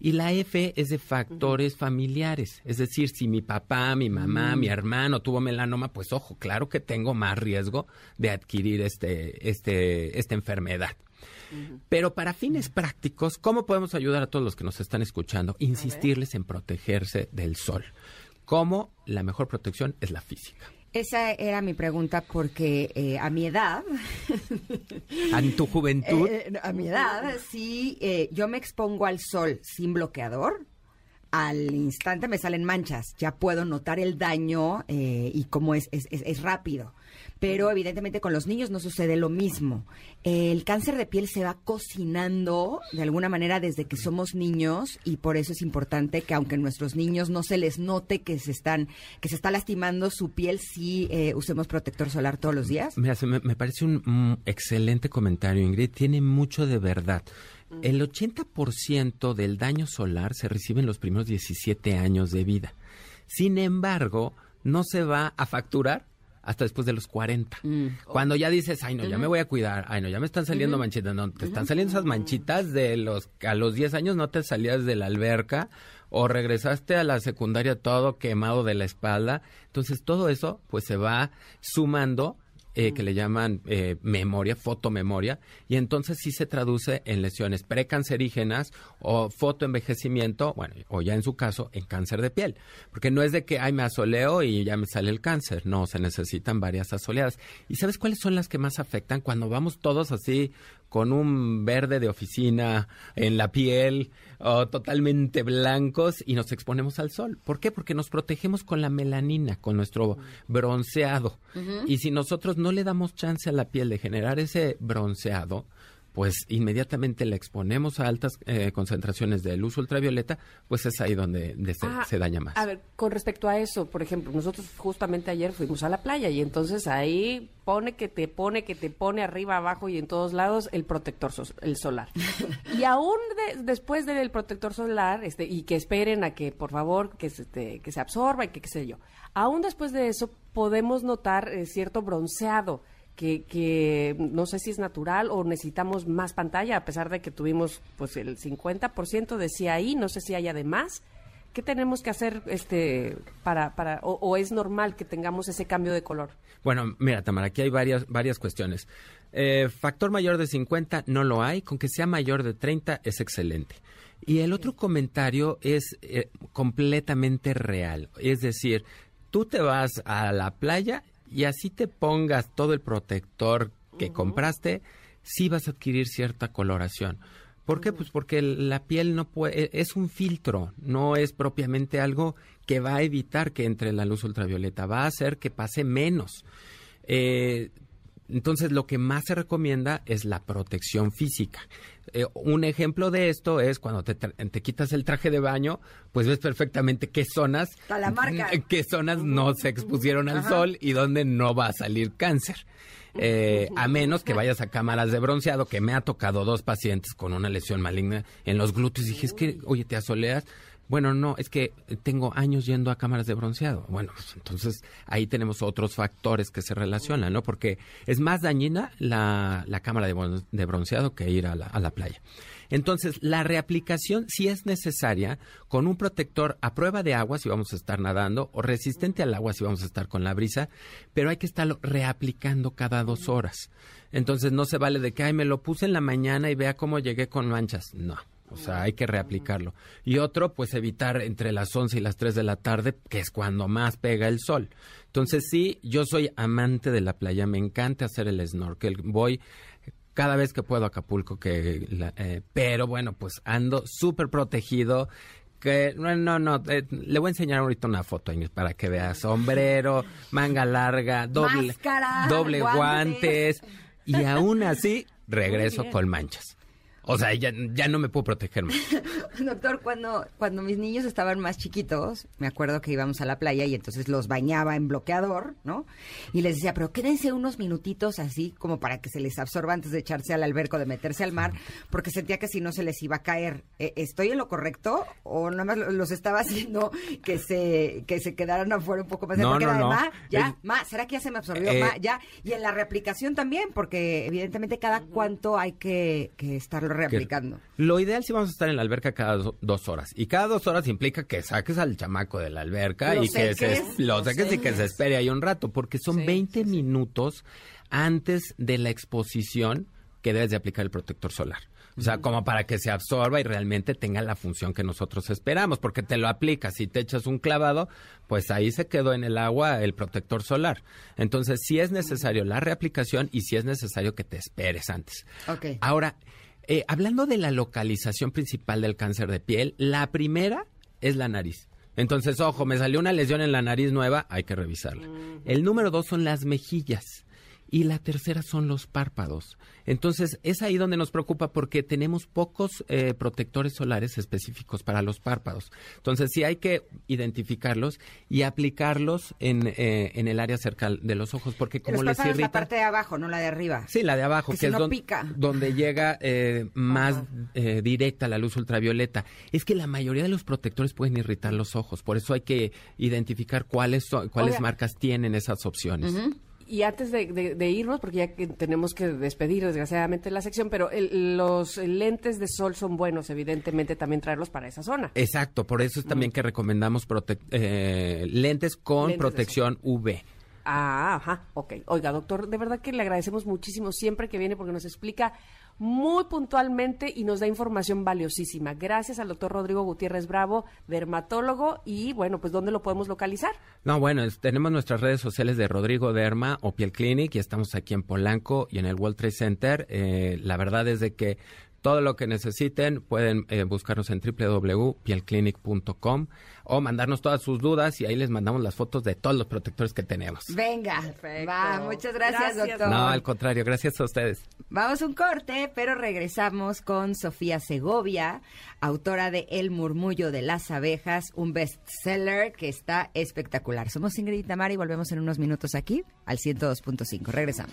Y la F es de factores familiares. Es decir, si mi papá, mi mamá, mi hermano tuvo melanoma, pues ojo, claro que tengo más riesgo de adquirir este, este, esta enfermedad. Pero para fines prácticos, ¿cómo podemos ayudar a todos los que nos están escuchando? Insistirles en protegerse del sol. ¿Cómo? La mejor protección es la física. Esa era mi pregunta porque eh, a mi edad... [LAUGHS] ¿En tu juventud? Eh, a mi edad, si eh, yo me expongo al sol sin bloqueador, al instante me salen manchas. Ya puedo notar el daño y cómo es, es, es rápido pero evidentemente con los niños no sucede lo mismo. El cáncer de piel se va cocinando de alguna manera desde que somos niños y por eso es importante que aunque nuestros niños no se les note que se están que se está lastimando su piel, sí eh, usemos protector solar todos los días. Mira, me, me parece un excelente comentario, Ingrid. Tiene mucho de verdad. El 80% del daño solar se recibe en los primeros 17 años de vida. Sin embargo, no se va a facturar hasta después de los 40. Mm. Cuando ya dices, ay no, ya me voy a cuidar, ay no, ya me están saliendo manchitas, no, te están saliendo esas manchitas de los, a los 10 años no te salías de la alberca o regresaste a la secundaria todo quemado de la espalda. Entonces todo eso pues se va sumando eh, que le llaman eh, memoria, fotomemoria, y entonces sí se traduce en lesiones precancerígenas o fotoenvejecimiento, bueno, o ya en su caso, en cáncer de piel. Porque no es de que, ay, me asoleo y ya me sale el cáncer. No, se necesitan varias asoleadas. ¿Y sabes cuáles son las que más afectan? Cuando vamos todos así con un verde de oficina en la piel o totalmente blancos y nos exponemos al sol. ¿Por qué? Porque nos protegemos con la melanina, con nuestro bronceado. Y si nosotros no le damos chance a la piel de generar ese bronceado, pues inmediatamente la exponemos a altas eh, concentraciones de luz ultravioleta, pues es ahí donde, se, daña más. A ver, con respecto a eso, por ejemplo, nosotros justamente ayer fuimos a la playa y entonces ahí pone que te pone, que te pone arriba, abajo y en todos lados el protector, el solar. [LAUGHS] y aún después del protector solar, este, y que esperen a que, por favor, que se, que se absorba y que qué sé yo, aún después de eso podemos notar eh, cierto bronceado que, no sé si es natural o necesitamos más pantalla, a pesar de que tuvimos pues el 50% decía ahí, no sé si hay además. ¿Qué tenemos que hacer este para, para o, es normal que tengamos ese cambio de color? Bueno, mira, Tamara, aquí hay varias, varias cuestiones. Eh, factor mayor de 50 no lo hay, con que sea mayor de 30 es excelente. Y el otro comentario es eh, completamente real, es decir, tú te vas a la playa y así te pongas todo el protector que compraste, sí vas a adquirir cierta coloración. ¿Por qué? Pues porque la piel no puede, es un filtro, no es propiamente algo que va a evitar que entre la luz ultravioleta, va a hacer que pase menos. Eh, entonces, lo que más se recomienda es la protección física. Eh, un ejemplo de esto es cuando te, quitas el traje de baño, pues ves perfectamente qué zonas, qué zonas no se expusieron al sol y dónde no va a salir cáncer. Eh, a menos que vayas a cámaras de bronceado, que me ha tocado dos pacientes con una lesión maligna en los glúteos. Y dije, es que, oye, te asoleas, bueno, no, es que tengo años yendo a cámaras de bronceado. Bueno, pues entonces ahí tenemos otros factores que se relacionan, ¿no? Porque es más dañina la, cámara de, bronceado que ir a la, a la playa. Entonces, la reaplicación sí es necesaria con un protector a prueba de agua si vamos a estar nadando o resistente al agua si vamos a estar con la brisa, pero hay que estarlo reaplicando cada dos horas. Entonces, no se vale de que, ay, me lo puse en la mañana y vea cómo llegué con manchas. No o sea, hay que reaplicarlo. Y otro, pues evitar entre las 11 y las 3 de la tarde, que es cuando más pega el sol. Entonces, sí, yo soy amante de la playa, me encanta hacer el snorkel. Voy cada vez que puedo a Acapulco, que eh, pero bueno, pues ando súper protegido. Que no, no, no eh, le voy a enseñar ahorita una foto para que vea sombrero, manga larga, doble, doble guantes y aún así regreso con manchas. O sea, ya, ya no me puedo proteger más. [LAUGHS] Doctor, cuando, cuando mis niños estaban más chiquitos, me acuerdo que íbamos a la playa y entonces los bañaba en bloqueador, ¿no? Y les decía, pero quédense unos minutitos así como para que se les absorba antes de echarse al alberco, de meterse al mar, porque sentía que si no se les iba a caer. ¿E, ¿Estoy en lo correcto o nada más los estaba haciendo que se, que se quedaran afuera un poco más? No, no, no. ya, ma, ¿será que ya se me absorbió? Eh, ya. Y en la reaplicación también, porque evidentemente cada cuánto hay que, que estarlo reaplicando. Lo ideal si vamos a estar en la alberca cada dos horas. Y cada dos horas implica que saques al chamaco de la alberca y que se, lo saques y que se espere ahí un rato, porque son 20 minutos antes de la exposición que debes de aplicar el protector solar. O sea, como para que se absorba y realmente tenga la función que nosotros esperamos, porque te lo aplicas y te echas un clavado, pues ahí se quedó en el agua el protector solar. Entonces, sí es necesario la reaplicación y sí es necesario que te esperes antes. Okay. Ahora, eh, hablando de la localización principal del cáncer de piel, la primera es la nariz. Entonces, ojo, me salió una lesión en la nariz nueva, hay que revisarla. El número dos son las mejillas y la tercera son los párpados. Entonces, es ahí donde nos preocupa porque tenemos pocos eh, protectores solares específicos para los párpados. Entonces, sí hay que identificarlos y aplicarlos en, eh, en el área cerca de los ojos, porque como les irrita... la parte de abajo, no la de arriba. Sí, la de abajo, que, es donde llega eh, más directa la luz ultravioleta. Es que la mayoría de los protectores pueden irritar los ojos, por eso hay que identificar cuáles, cuáles marcas tienen esas opciones y antes de, irnos, porque ya que tenemos que despedir desgraciadamente la sección, pero los lentes de sol son buenos, evidentemente, también traerlos para esa zona. Exacto, por eso es también que recomendamos eh, lentes con protección UV. Ah, ajá, ok. Oiga, doctor, de verdad que le agradecemos muchísimo siempre que viene porque nos explica muy puntualmente y nos da información valiosísima. Gracias al doctor Rodrigo Gutiérrez Bravo, dermatólogo, y bueno, pues ¿dónde lo podemos localizar? No, bueno, tenemos nuestras redes sociales de Rodrigo Derma o Piel Clinic y estamos aquí en Polanco y en el World Trade Center. Eh, la verdad es de que todo lo que necesiten pueden eh, buscarnos en www.pielclinic.com o mandarnos todas sus dudas y ahí les mandamos las fotos de todos los protectores que tenemos. Venga, va, muchas gracias, doctor. No, al contrario, gracias a ustedes. Vamos un corte, pero regresamos con Sofía Segovia, autora de El murmullo de las abejas, un bestseller que está espectacular. Somos Ingrid y Tamara y volvemos en unos minutos aquí al 102.5. Regresamos.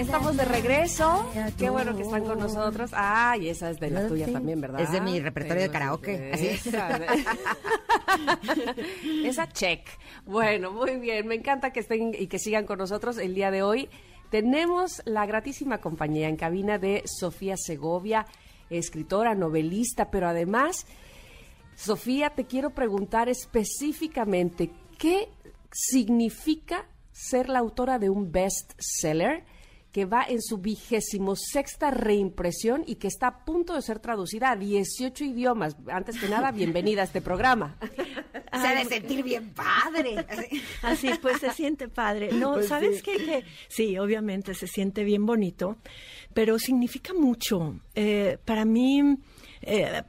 Estamos de regreso. Qué bueno que están con nosotros. Ah, y esa es de la tuya también, ¿verdad? Es de mi repertorio de karaoke. Así es. [LAUGHS] esa check. Bueno, muy bien. Me encanta que estén y que sigan con nosotros el día de hoy. Tenemos la gratísima compañía en cabina de Sofía Segovia, escritora, novelista, pero además, Sofía, te quiero preguntar específicamente qué significa ser la autora de un bestseller que va en su vigésimo sexta reimpresión y que está a punto de ser traducida a 18 idiomas. Antes que nada, bienvenida a este programa. [LAUGHS] Se ha de sentir bien padre. [LAUGHS] Así, pues se siente padre. No, Pues ¿sabes sí. qué? Que sí, obviamente se siente bien bonito, pero significa mucho. Eh, para mí, eh,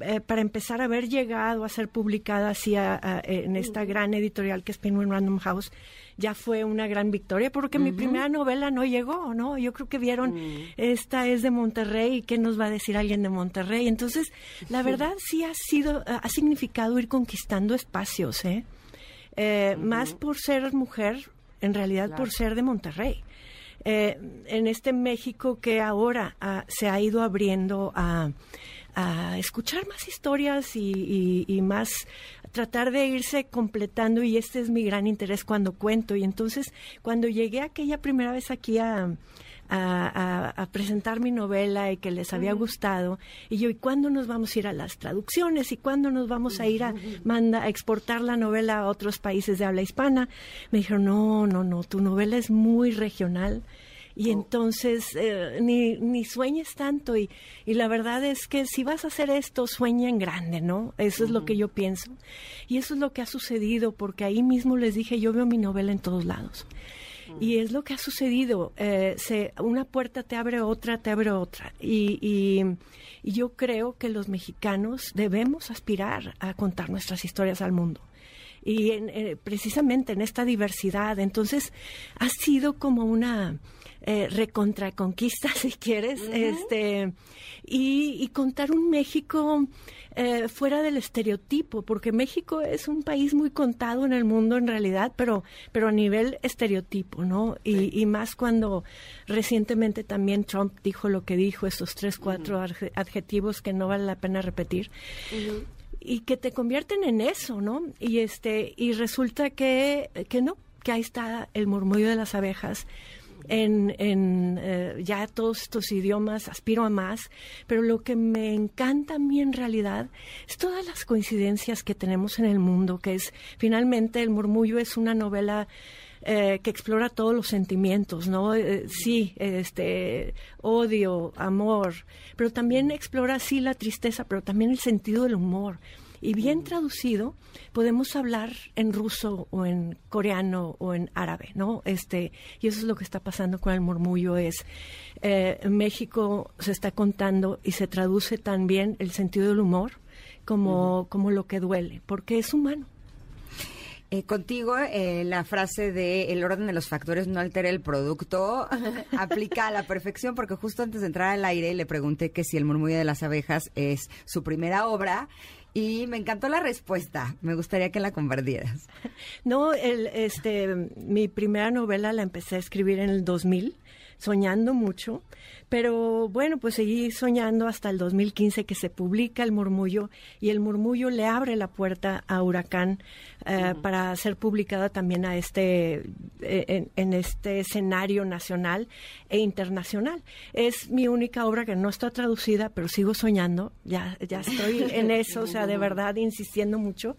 eh, para empezar a haber llegado a ser publicada así a- a- en esta gran editorial que es Penguin Random House, ya fue una gran victoria porque mi primera novela no llegó, ¿no? Yo creo que vieron, esta es de Monterrey, y ¿qué nos va a decir alguien de Monterrey? Entonces, la verdad sí ha sido, ha significado ir conquistando espacios, ¿eh? Eh, Más por ser mujer, en realidad por ser de Monterrey. Eh, en este México que ahora ah, se ha ido abriendo a, a escuchar más historias y, y- y más tratar de irse completando y este es mi gran interés cuando cuento y entonces cuando llegué aquella primera vez aquí a, a, a- a presentar mi novela y que les había gustado. Y yo, ¿y cuándo nos vamos a ir a las traducciones? ¿Y cuándo nos vamos a ir a, manda, a exportar la novela a otros países de habla hispana? Me dijeron, no, no, no, tu novela es muy regional. Y entonces eh, ni, ni sueñes tanto y, y la verdad es que si vas a hacer esto, sueña en grande, ¿no? Eso es lo que yo pienso. Y eso es lo que ha sucedido porque ahí mismo les dije, yo veo mi novela en todos lados. Y es lo que ha sucedido. eh, se, una puerta te abre otra, te abre otra. Y, y- y yo creo que los mexicanos debemos aspirar a contar nuestras historias al mundo. Y en, eh, precisamente en esta diversidad. Entonces, ha sido como una eh, recontraconquista, [LAUGHS] si quieres, este, y, y contar un México eh, fuera del estereotipo, porque México es un país muy contado en el mundo en realidad, pero, pero a nivel estereotipo, ¿no? Y, y más cuando recientemente también Trump dijo lo que dijo, esos tres, cuatro adje- adjetivos que no vale la pena repetir y que te convierten en eso, ¿no? Y este y resulta que, que no, que ahí está el murmullo de las abejas en, en eh, ya todos estos idiomas, aspiro a más, pero lo que me encanta a mí en realidad es todas las coincidencias que tenemos en el mundo, que es finalmente el murmullo es una novela eh, que explora todos los sentimientos, ¿no? Eh, sí, este, odio, amor, pero también explora sí la tristeza, pero también el sentido del humor. Y bien traducido, podemos hablar en ruso o en coreano o en árabe, ¿no? Este, y eso es lo que está pasando con el murmullo, es eh, México se está contando y se traduce también el sentido del humor como, como lo que duele, porque es humano. Eh, contigo, eh, la frase de el orden de los factores no altera el producto [LAUGHS] aplica a la perfección, porque justo antes de entrar al aire le pregunté que si El murmullo de las abejas es su primera obra y me encantó la respuesta. Me gustaría que la compartieras. [LAUGHS] No, el, este, mi primera novela la empecé a escribir en el 2000, soñando mucho, pero bueno, pues seguí soñando hasta el 2015 que se publica El Murmullo y El Murmullo le abre la puerta a Huracán eh, para ser publicada también a este, eh, en, en este escenario nacional e internacional. Es mi única obra que no está traducida, pero sigo soñando, ya, ya estoy en [LAUGHS] eso, o sea, de verdad insistiendo mucho.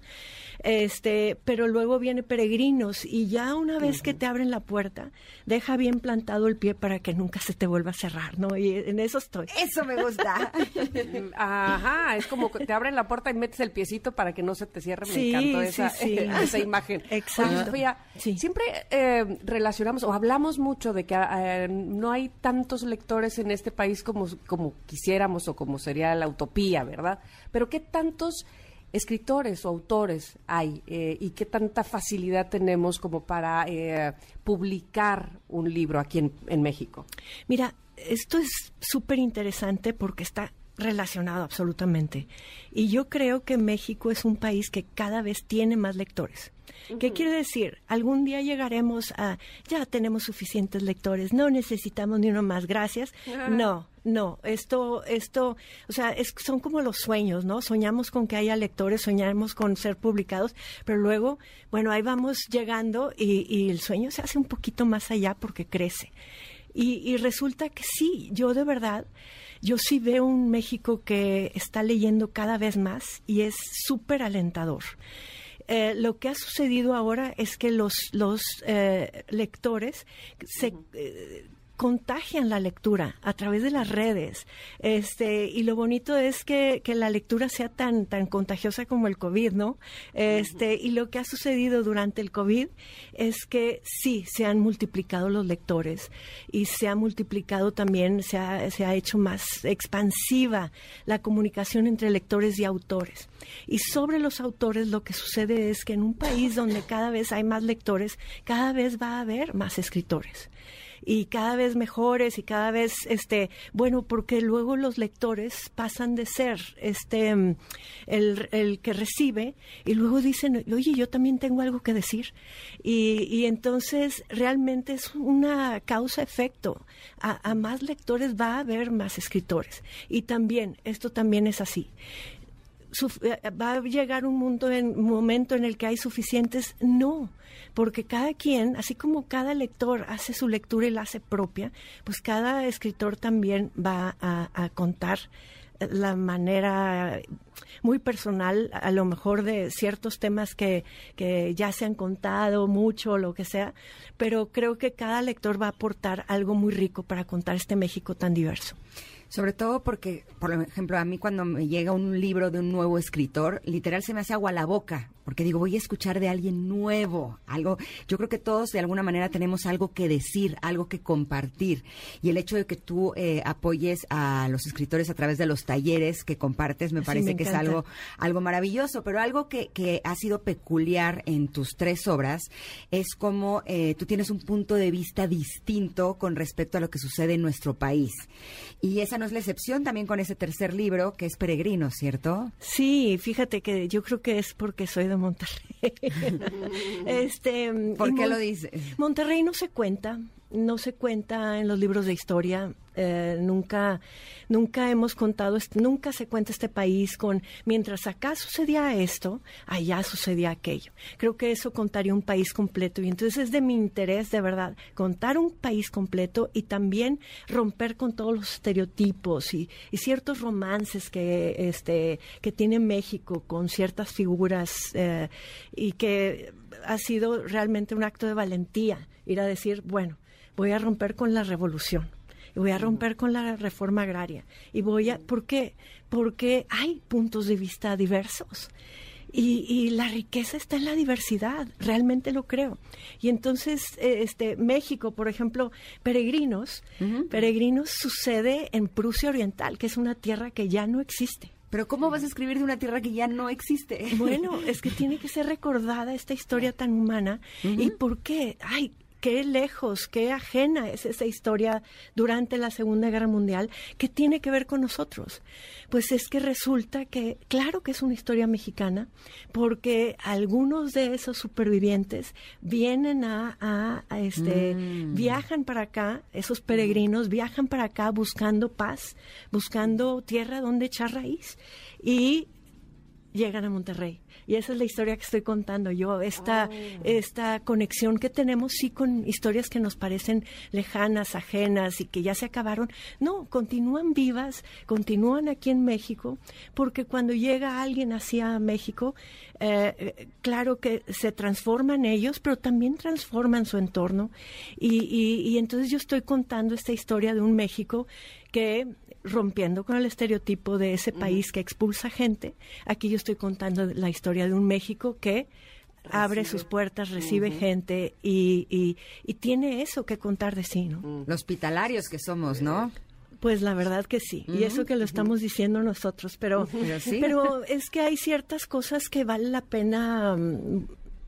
Este, pero luego viene Peregrinos y ya una vez que te abren la puerta, deja bien plantado el pie para que nunca se te vuelva a cerrar, ¿no? Y en eso estoy. Eso me gusta. [LAUGHS] Ajá, es como que te abren la puerta y metes el piecito para que no se te cierre. Me Sí, encantó sí, esa, sí. [LAUGHS] esa imagen. Exacto. Oye, Sofía, Sí. siempre eh, relacionamos o hablamos mucho de que eh, no hay tantos lectores en este país como, como quisiéramos o como sería la utopía, ¿verdad? Pero ¿qué tantos escritores o autores hay eh, y qué tanta facilidad tenemos como para eh, publicar un libro aquí en, en México? Mira, esto es súper interesante porque está relacionado absolutamente. Y yo creo que México es un país que cada vez tiene más lectores. ¿Qué quiere decir? Algún día llegaremos a, ya tenemos suficientes lectores, no necesitamos ni uno más, gracias. No, no, esto, esto, o sea, es- son como los sueños, ¿no? Soñamos con que haya lectores, soñamos con ser publicados, pero luego, bueno, ahí vamos llegando y, y el sueño se hace un poquito más allá porque crece. Y, y resulta que sí, yo de verdad, yo sí veo un México que está leyendo cada vez más y es súper alentador. eh, lo que ha sucedido ahora es que los, los eh, lectores se contagian la lectura a través de las redes. Este, y lo bonito es que, que, la lectura sea tan, tan contagiosa como el COVID, ¿no? Este, y lo que ha sucedido durante el COVID es que sí, se han multiplicado los lectores y se ha multiplicado también, se ha, se ha hecho más expansiva la comunicación entre lectores y autores. Y sobre los autores lo que sucede es que en un país donde cada vez hay más lectores, cada vez va a haber más escritores y cada vez mejores y cada vez este bueno porque luego los lectores pasan de ser este el, el que recibe y luego dicen oye yo también tengo algo que decir y, y entonces realmente es una causa efecto a, a más lectores va a haber más escritores. Y también esto también es así va a llegar un mundo en, momento en el que hay suficientes, no, porque cada quien, así como cada lector hace su lectura y la hace propia, pues cada escritor también va a, contar la manera muy personal, a lo mejor de ciertos temas que, que ya se han contado mucho lo que sea, pero creo que cada lector va a aportar algo muy rico para contar este México tan diverso. Sobre todo porque, por ejemplo, a mí cuando me llega un libro de un nuevo escritor, literal se me hace agua la boca, porque digo, voy a escuchar de alguien nuevo, algo, yo creo que todos de alguna manera tenemos algo que decir, algo que compartir. Y el hecho de que tú eh, apoyes a los escritores a través de los talleres que compartes, me parece que es algo, algo maravilloso, pero algo que, que, ha sido peculiar en tus tres obras es como eh, tú tienes un punto de vista distinto con respecto a lo que sucede en nuestro país. Y esa no es la excepción también con ese tercer libro, que es Peregrino, ¿cierto? Sí, fíjate que yo creo que es porque soy de Monterrey. [LAUGHS] este, ¿Por qué lo dices? Monterrey no se cuenta no se cuenta en los libros de historia. Eh, nunca, nunca hemos contado, nunca se cuenta este país con mientras acá sucedía esto, allá sucedía aquello. Creo que eso contaría un país completo y entonces es de mi interés, de verdad, contar un país completo y también romper con todos los estereotipos y, ciertos romances que, este, que tiene México con ciertas figuras eh, y que ha sido realmente un acto de valentía ir a decir, bueno, voy a romper con la revolución y voy a romper con la reforma agraria y voy a ¿por qué? Porque hay puntos de vista diversos. Y, la riqueza está en la diversidad, realmente lo creo. Y entonces, eh, este México, por ejemplo, Peregrinos, Peregrinos sucede en Prusia Oriental, que es una tierra que ya no existe. Pero ¿cómo vas a escribir de una tierra que ya no existe? Bueno, es que tiene que ser recordada esta historia [LAUGHS] tan humana. ¿Y por qué? Ay, qué lejos, qué ajena es esa historia durante la Segunda Guerra Mundial que tiene que ver con nosotros. Pues es que resulta que, claro que es una historia mexicana, porque algunos de esos supervivientes vienen a, este, mm. viajan para acá, esos peregrinos viajan para acá buscando paz, buscando tierra donde echar raíz. Y llegan a Monterrey. Y esa es la historia que estoy contando yo, esta, oh. esta conexión que tenemos, sí, con historias que nos parecen lejanas, ajenas y que ya se acabaron. No, continúan vivas, continúan aquí en México, porque cuando llega alguien hacia México, eh, claro que se transforman ellos, pero también transforman su entorno. Y, y, y entonces yo estoy contando esta historia de un México que rompiendo con el estereotipo de ese país que expulsa gente, aquí yo estoy contando la historia de un México que abre sus puertas, recibe gente y, y, tiene eso que contar de sí, ¿no? Los hospitalarios que somos, ¿no? Pues la verdad que sí, y eso que lo estamos diciendo nosotros, pero, pero, es que hay ciertas cosas que vale la pena mm,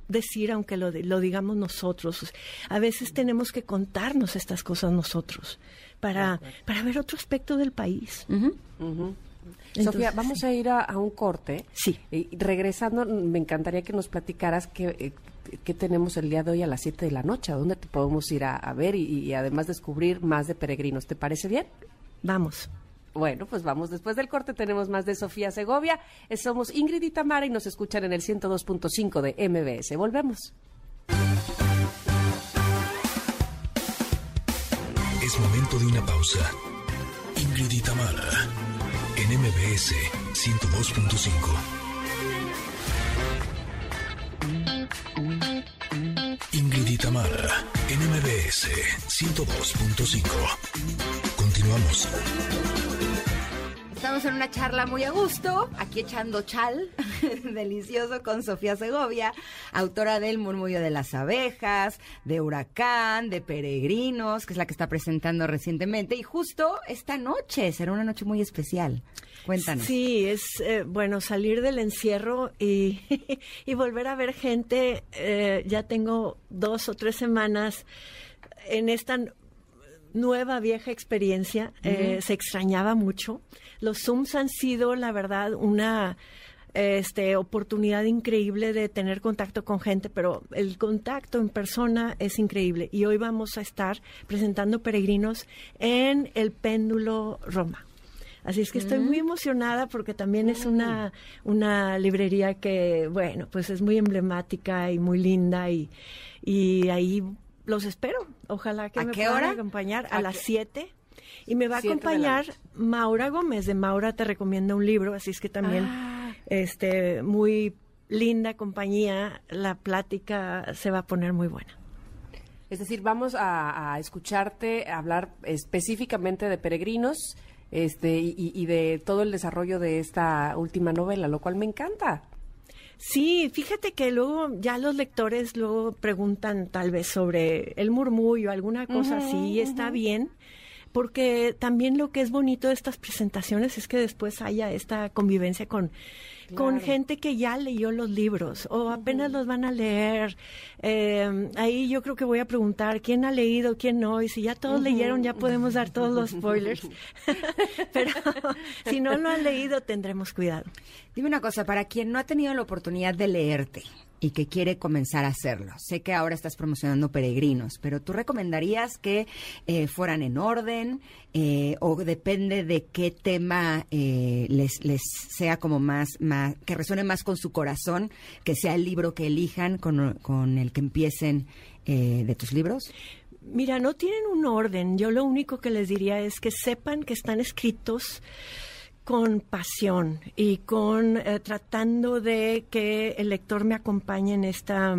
decir aunque lo, lo digamos nosotros. A veces tenemos que contarnos estas cosas nosotros para, para ver otro aspecto del país. Sofía, vamos a ir a, un corte. Sí. Y regresando, me encantaría que nos platicaras qué, eh, tenemos el día de hoy a las 7 de la noche, a dónde te podemos ir a, ver y, además descubrir más de peregrinos. ¿Te parece bien? Vamos. Bueno, pues vamos. Después del corte tenemos más de Sofía Segovia. Eh, somos Ingrid y Tamara y nos escuchan en el 102.5 de MBS. Volvemos. Momento de una pausa. Ingrid y Tamara, en MBS 102.5. Ingrid y Tamara, en MBS 102.5. Continuamos. Estamos en una charla muy a gusto, aquí echando chal, [LAUGHS] delicioso, con Sofía Segovia, autora del Murmullo de las Abejas, de Huracán, de Peregrinos, que es la que está presentando recientemente. Y justo esta noche será una noche muy especial. Cuéntanos. Sí, es eh, bueno salir del encierro y, [LAUGHS] y volver a ver gente. Eh, ya tengo dos o tres semanas en esta nueva vieja experiencia. Eh, se extrañaba mucho. Los Zooms han sido, la verdad, una este, oportunidad increíble de tener contacto con gente, pero el contacto en persona es increíble. Y hoy vamos a estar presentando peregrinos en el péndulo Roma. Así es que estoy muy emocionada porque también es una, una librería que, bueno, pues es muy emblemática y muy linda y, y ahí los espero. Ojalá que ¿A me qué puedan hora? acompañar a, ¿A las qué? 7. Y me va a Siete acompañar Maura Gómez. De Maura te recomiendo un libro, así es que también Ah. este muy linda compañía. La plática se va a poner muy buena. Es decir, vamos a, a escucharte hablar específicamente de peregrinos este, y, y de todo el desarrollo de esta última novela, lo cual me encanta. Sí, fíjate que luego ya los lectores luego preguntan tal vez sobre el murmullo, alguna cosa así, y está bien, porque también lo que es bonito de estas presentaciones es que después haya esta convivencia con, con gente que ya leyó los libros o apenas los van a leer. Eh, ahí yo creo que voy a preguntar quién ha leído, quién no, y si ya todos leyeron ya podemos dar todos los [LAUGHS] spoilers, [LAUGHS] pero si no lo han leído tendremos cuidado. Dime una cosa, para quien no ha tenido la oportunidad de leerte y que quiere comenzar a hacerlo, sé que ahora estás promocionando peregrinos, pero ¿tú recomendarías que eh, fueran en orden eh, o depende de qué tema eh, les, les sea como más, más, que resuene más con su corazón, que sea el libro que elijan con, con el que empiecen eh, de tus libros? Mira, no tienen un orden. Yo lo único que les diría es que sepan que están escritos con pasión y con eh, tratando de que el lector me acompañe en esta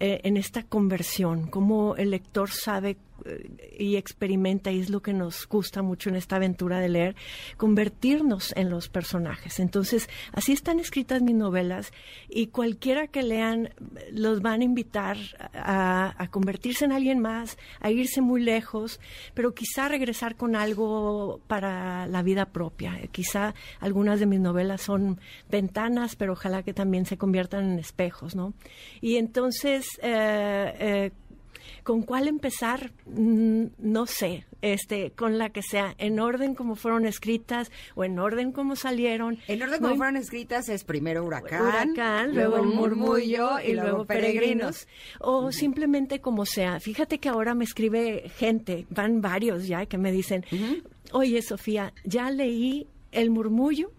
eh, en esta conversión, como el lector sabe eh, y experimenta y es lo que nos gusta mucho en esta aventura de leer, convertirnos en los personajes. Entonces, así están escritas mis novelas y cualquiera que lean los van a invitar a, a convertirse en alguien más, a irse muy lejos, pero quizá regresar con algo para la vida propia. Eh, Quizá algunas de mis novelas son ventanas, pero ojalá que también se conviertan en espejos, ¿no? Y entonces, eh, eh, ¿Con cuál empezar? Mm, No sé, este, con la que sea, en orden como fueron escritas o en orden como salieron. En orden como fueron escritas es primero Huracán, Huracán, luego el murmullo y luego peregrinos. O simplemente como sea. Fíjate que ahora me escribe gente, van varios ya, que me dicen, oye Sofía, ya leí el murmullo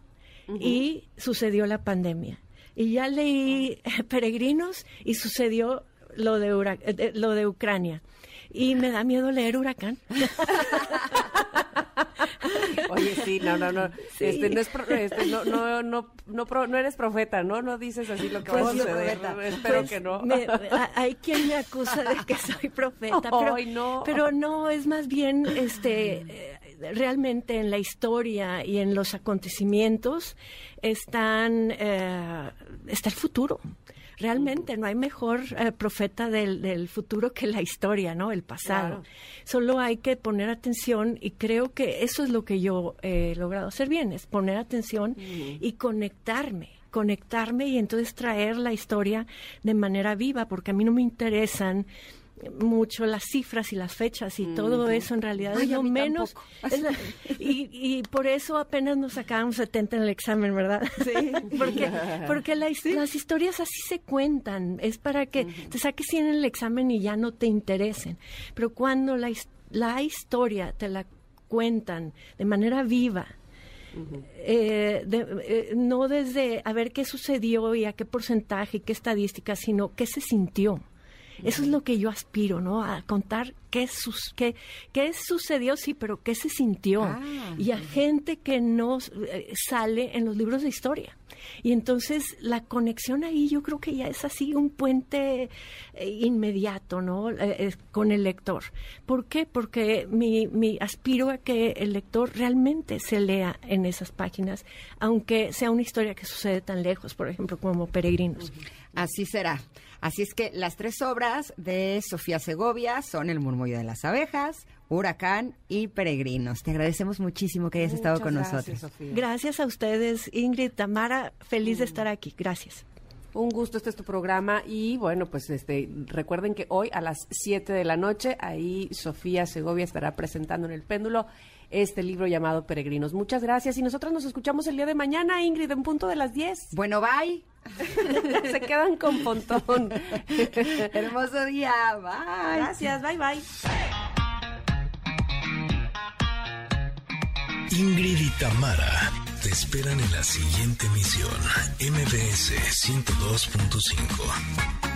y sucedió la pandemia. Y ya leí [LAUGHS] Peregrinos y sucedió lo de, Hura- eh, eh, lo de Ucrania. Y me da miedo leer Huracán. [LAUGHS] Oye, sí, no, no, no. Sí. Este, no, es pro- este, no, no, no, no, pro- no eres profeta, ¿no? No dices así lo que va a Pues, suceder. Espero Pues, que no. me- hay quien me acusa de que soy profeta, [LAUGHS] pero, Ay, no. pero no, es más bien este eh, realmente en la historia y en los acontecimientos están eh, está el futuro. Realmente no hay mejor eh, profeta del, del futuro que la historia, ¿no? El pasado. Claro. Solo hay que poner atención y creo que eso es lo que yo he logrado hacer bien, es poner atención y conectarme conectarme y entonces traer la historia de manera viva, porque a mí no me interesan mucho las cifras y las fechas y todo eso en realidad Ay, es lo menos tampoco. es la- y, y por eso apenas nos sacábamos 70 en el examen, ¿verdad? Sí. [LAUGHS] porque porque la las historias así se cuentan, es para que te saques 100 en el examen y ya no te interesen. Pero cuando la, la historia te la cuentan de manera viva, eh, de- eh, no desde a ver qué sucedió y a qué porcentaje y qué estadística, sino qué se sintió. Eso es lo que yo aspiro, ¿no? A contar qué sus, qué, qué sucedió, sí, pero qué se sintió. Ah, y a gente que no eh, sale en los libros de historia. Y entonces la conexión ahí yo creo que ya es así un puente eh, inmediato, ¿no? Eh, con el lector. ¿Por qué? Porque mi, mi aspiro a que el lector realmente se lea en esas páginas, aunque sea una historia que sucede tan lejos, por ejemplo, como Peregrinos. Así será. Así es que las tres obras de Sofía Segovia son El murmullo de las abejas, Huracán y Peregrinos. Te agradecemos muchísimo que hayas estado con nosotros. Gracias a ustedes, Ingrid, Tamara, feliz de estar aquí. Gracias. Un gusto, este es tu programa y bueno, pues este recuerden que hoy a las 7 de la noche ahí Sofía Segovia estará presentando en el péndulo este libro llamado Peregrinos. Muchas gracias y nosotros nos escuchamos el día de mañana, Ingrid, en punto de las 10. Bueno, bye. [LAUGHS] Se quedan con pontón. [LAUGHS] Hermoso día. Bye. Gracias. Bye, bye. Ingrid y Tamara te esperan en la siguiente emisión, MBS 102.5.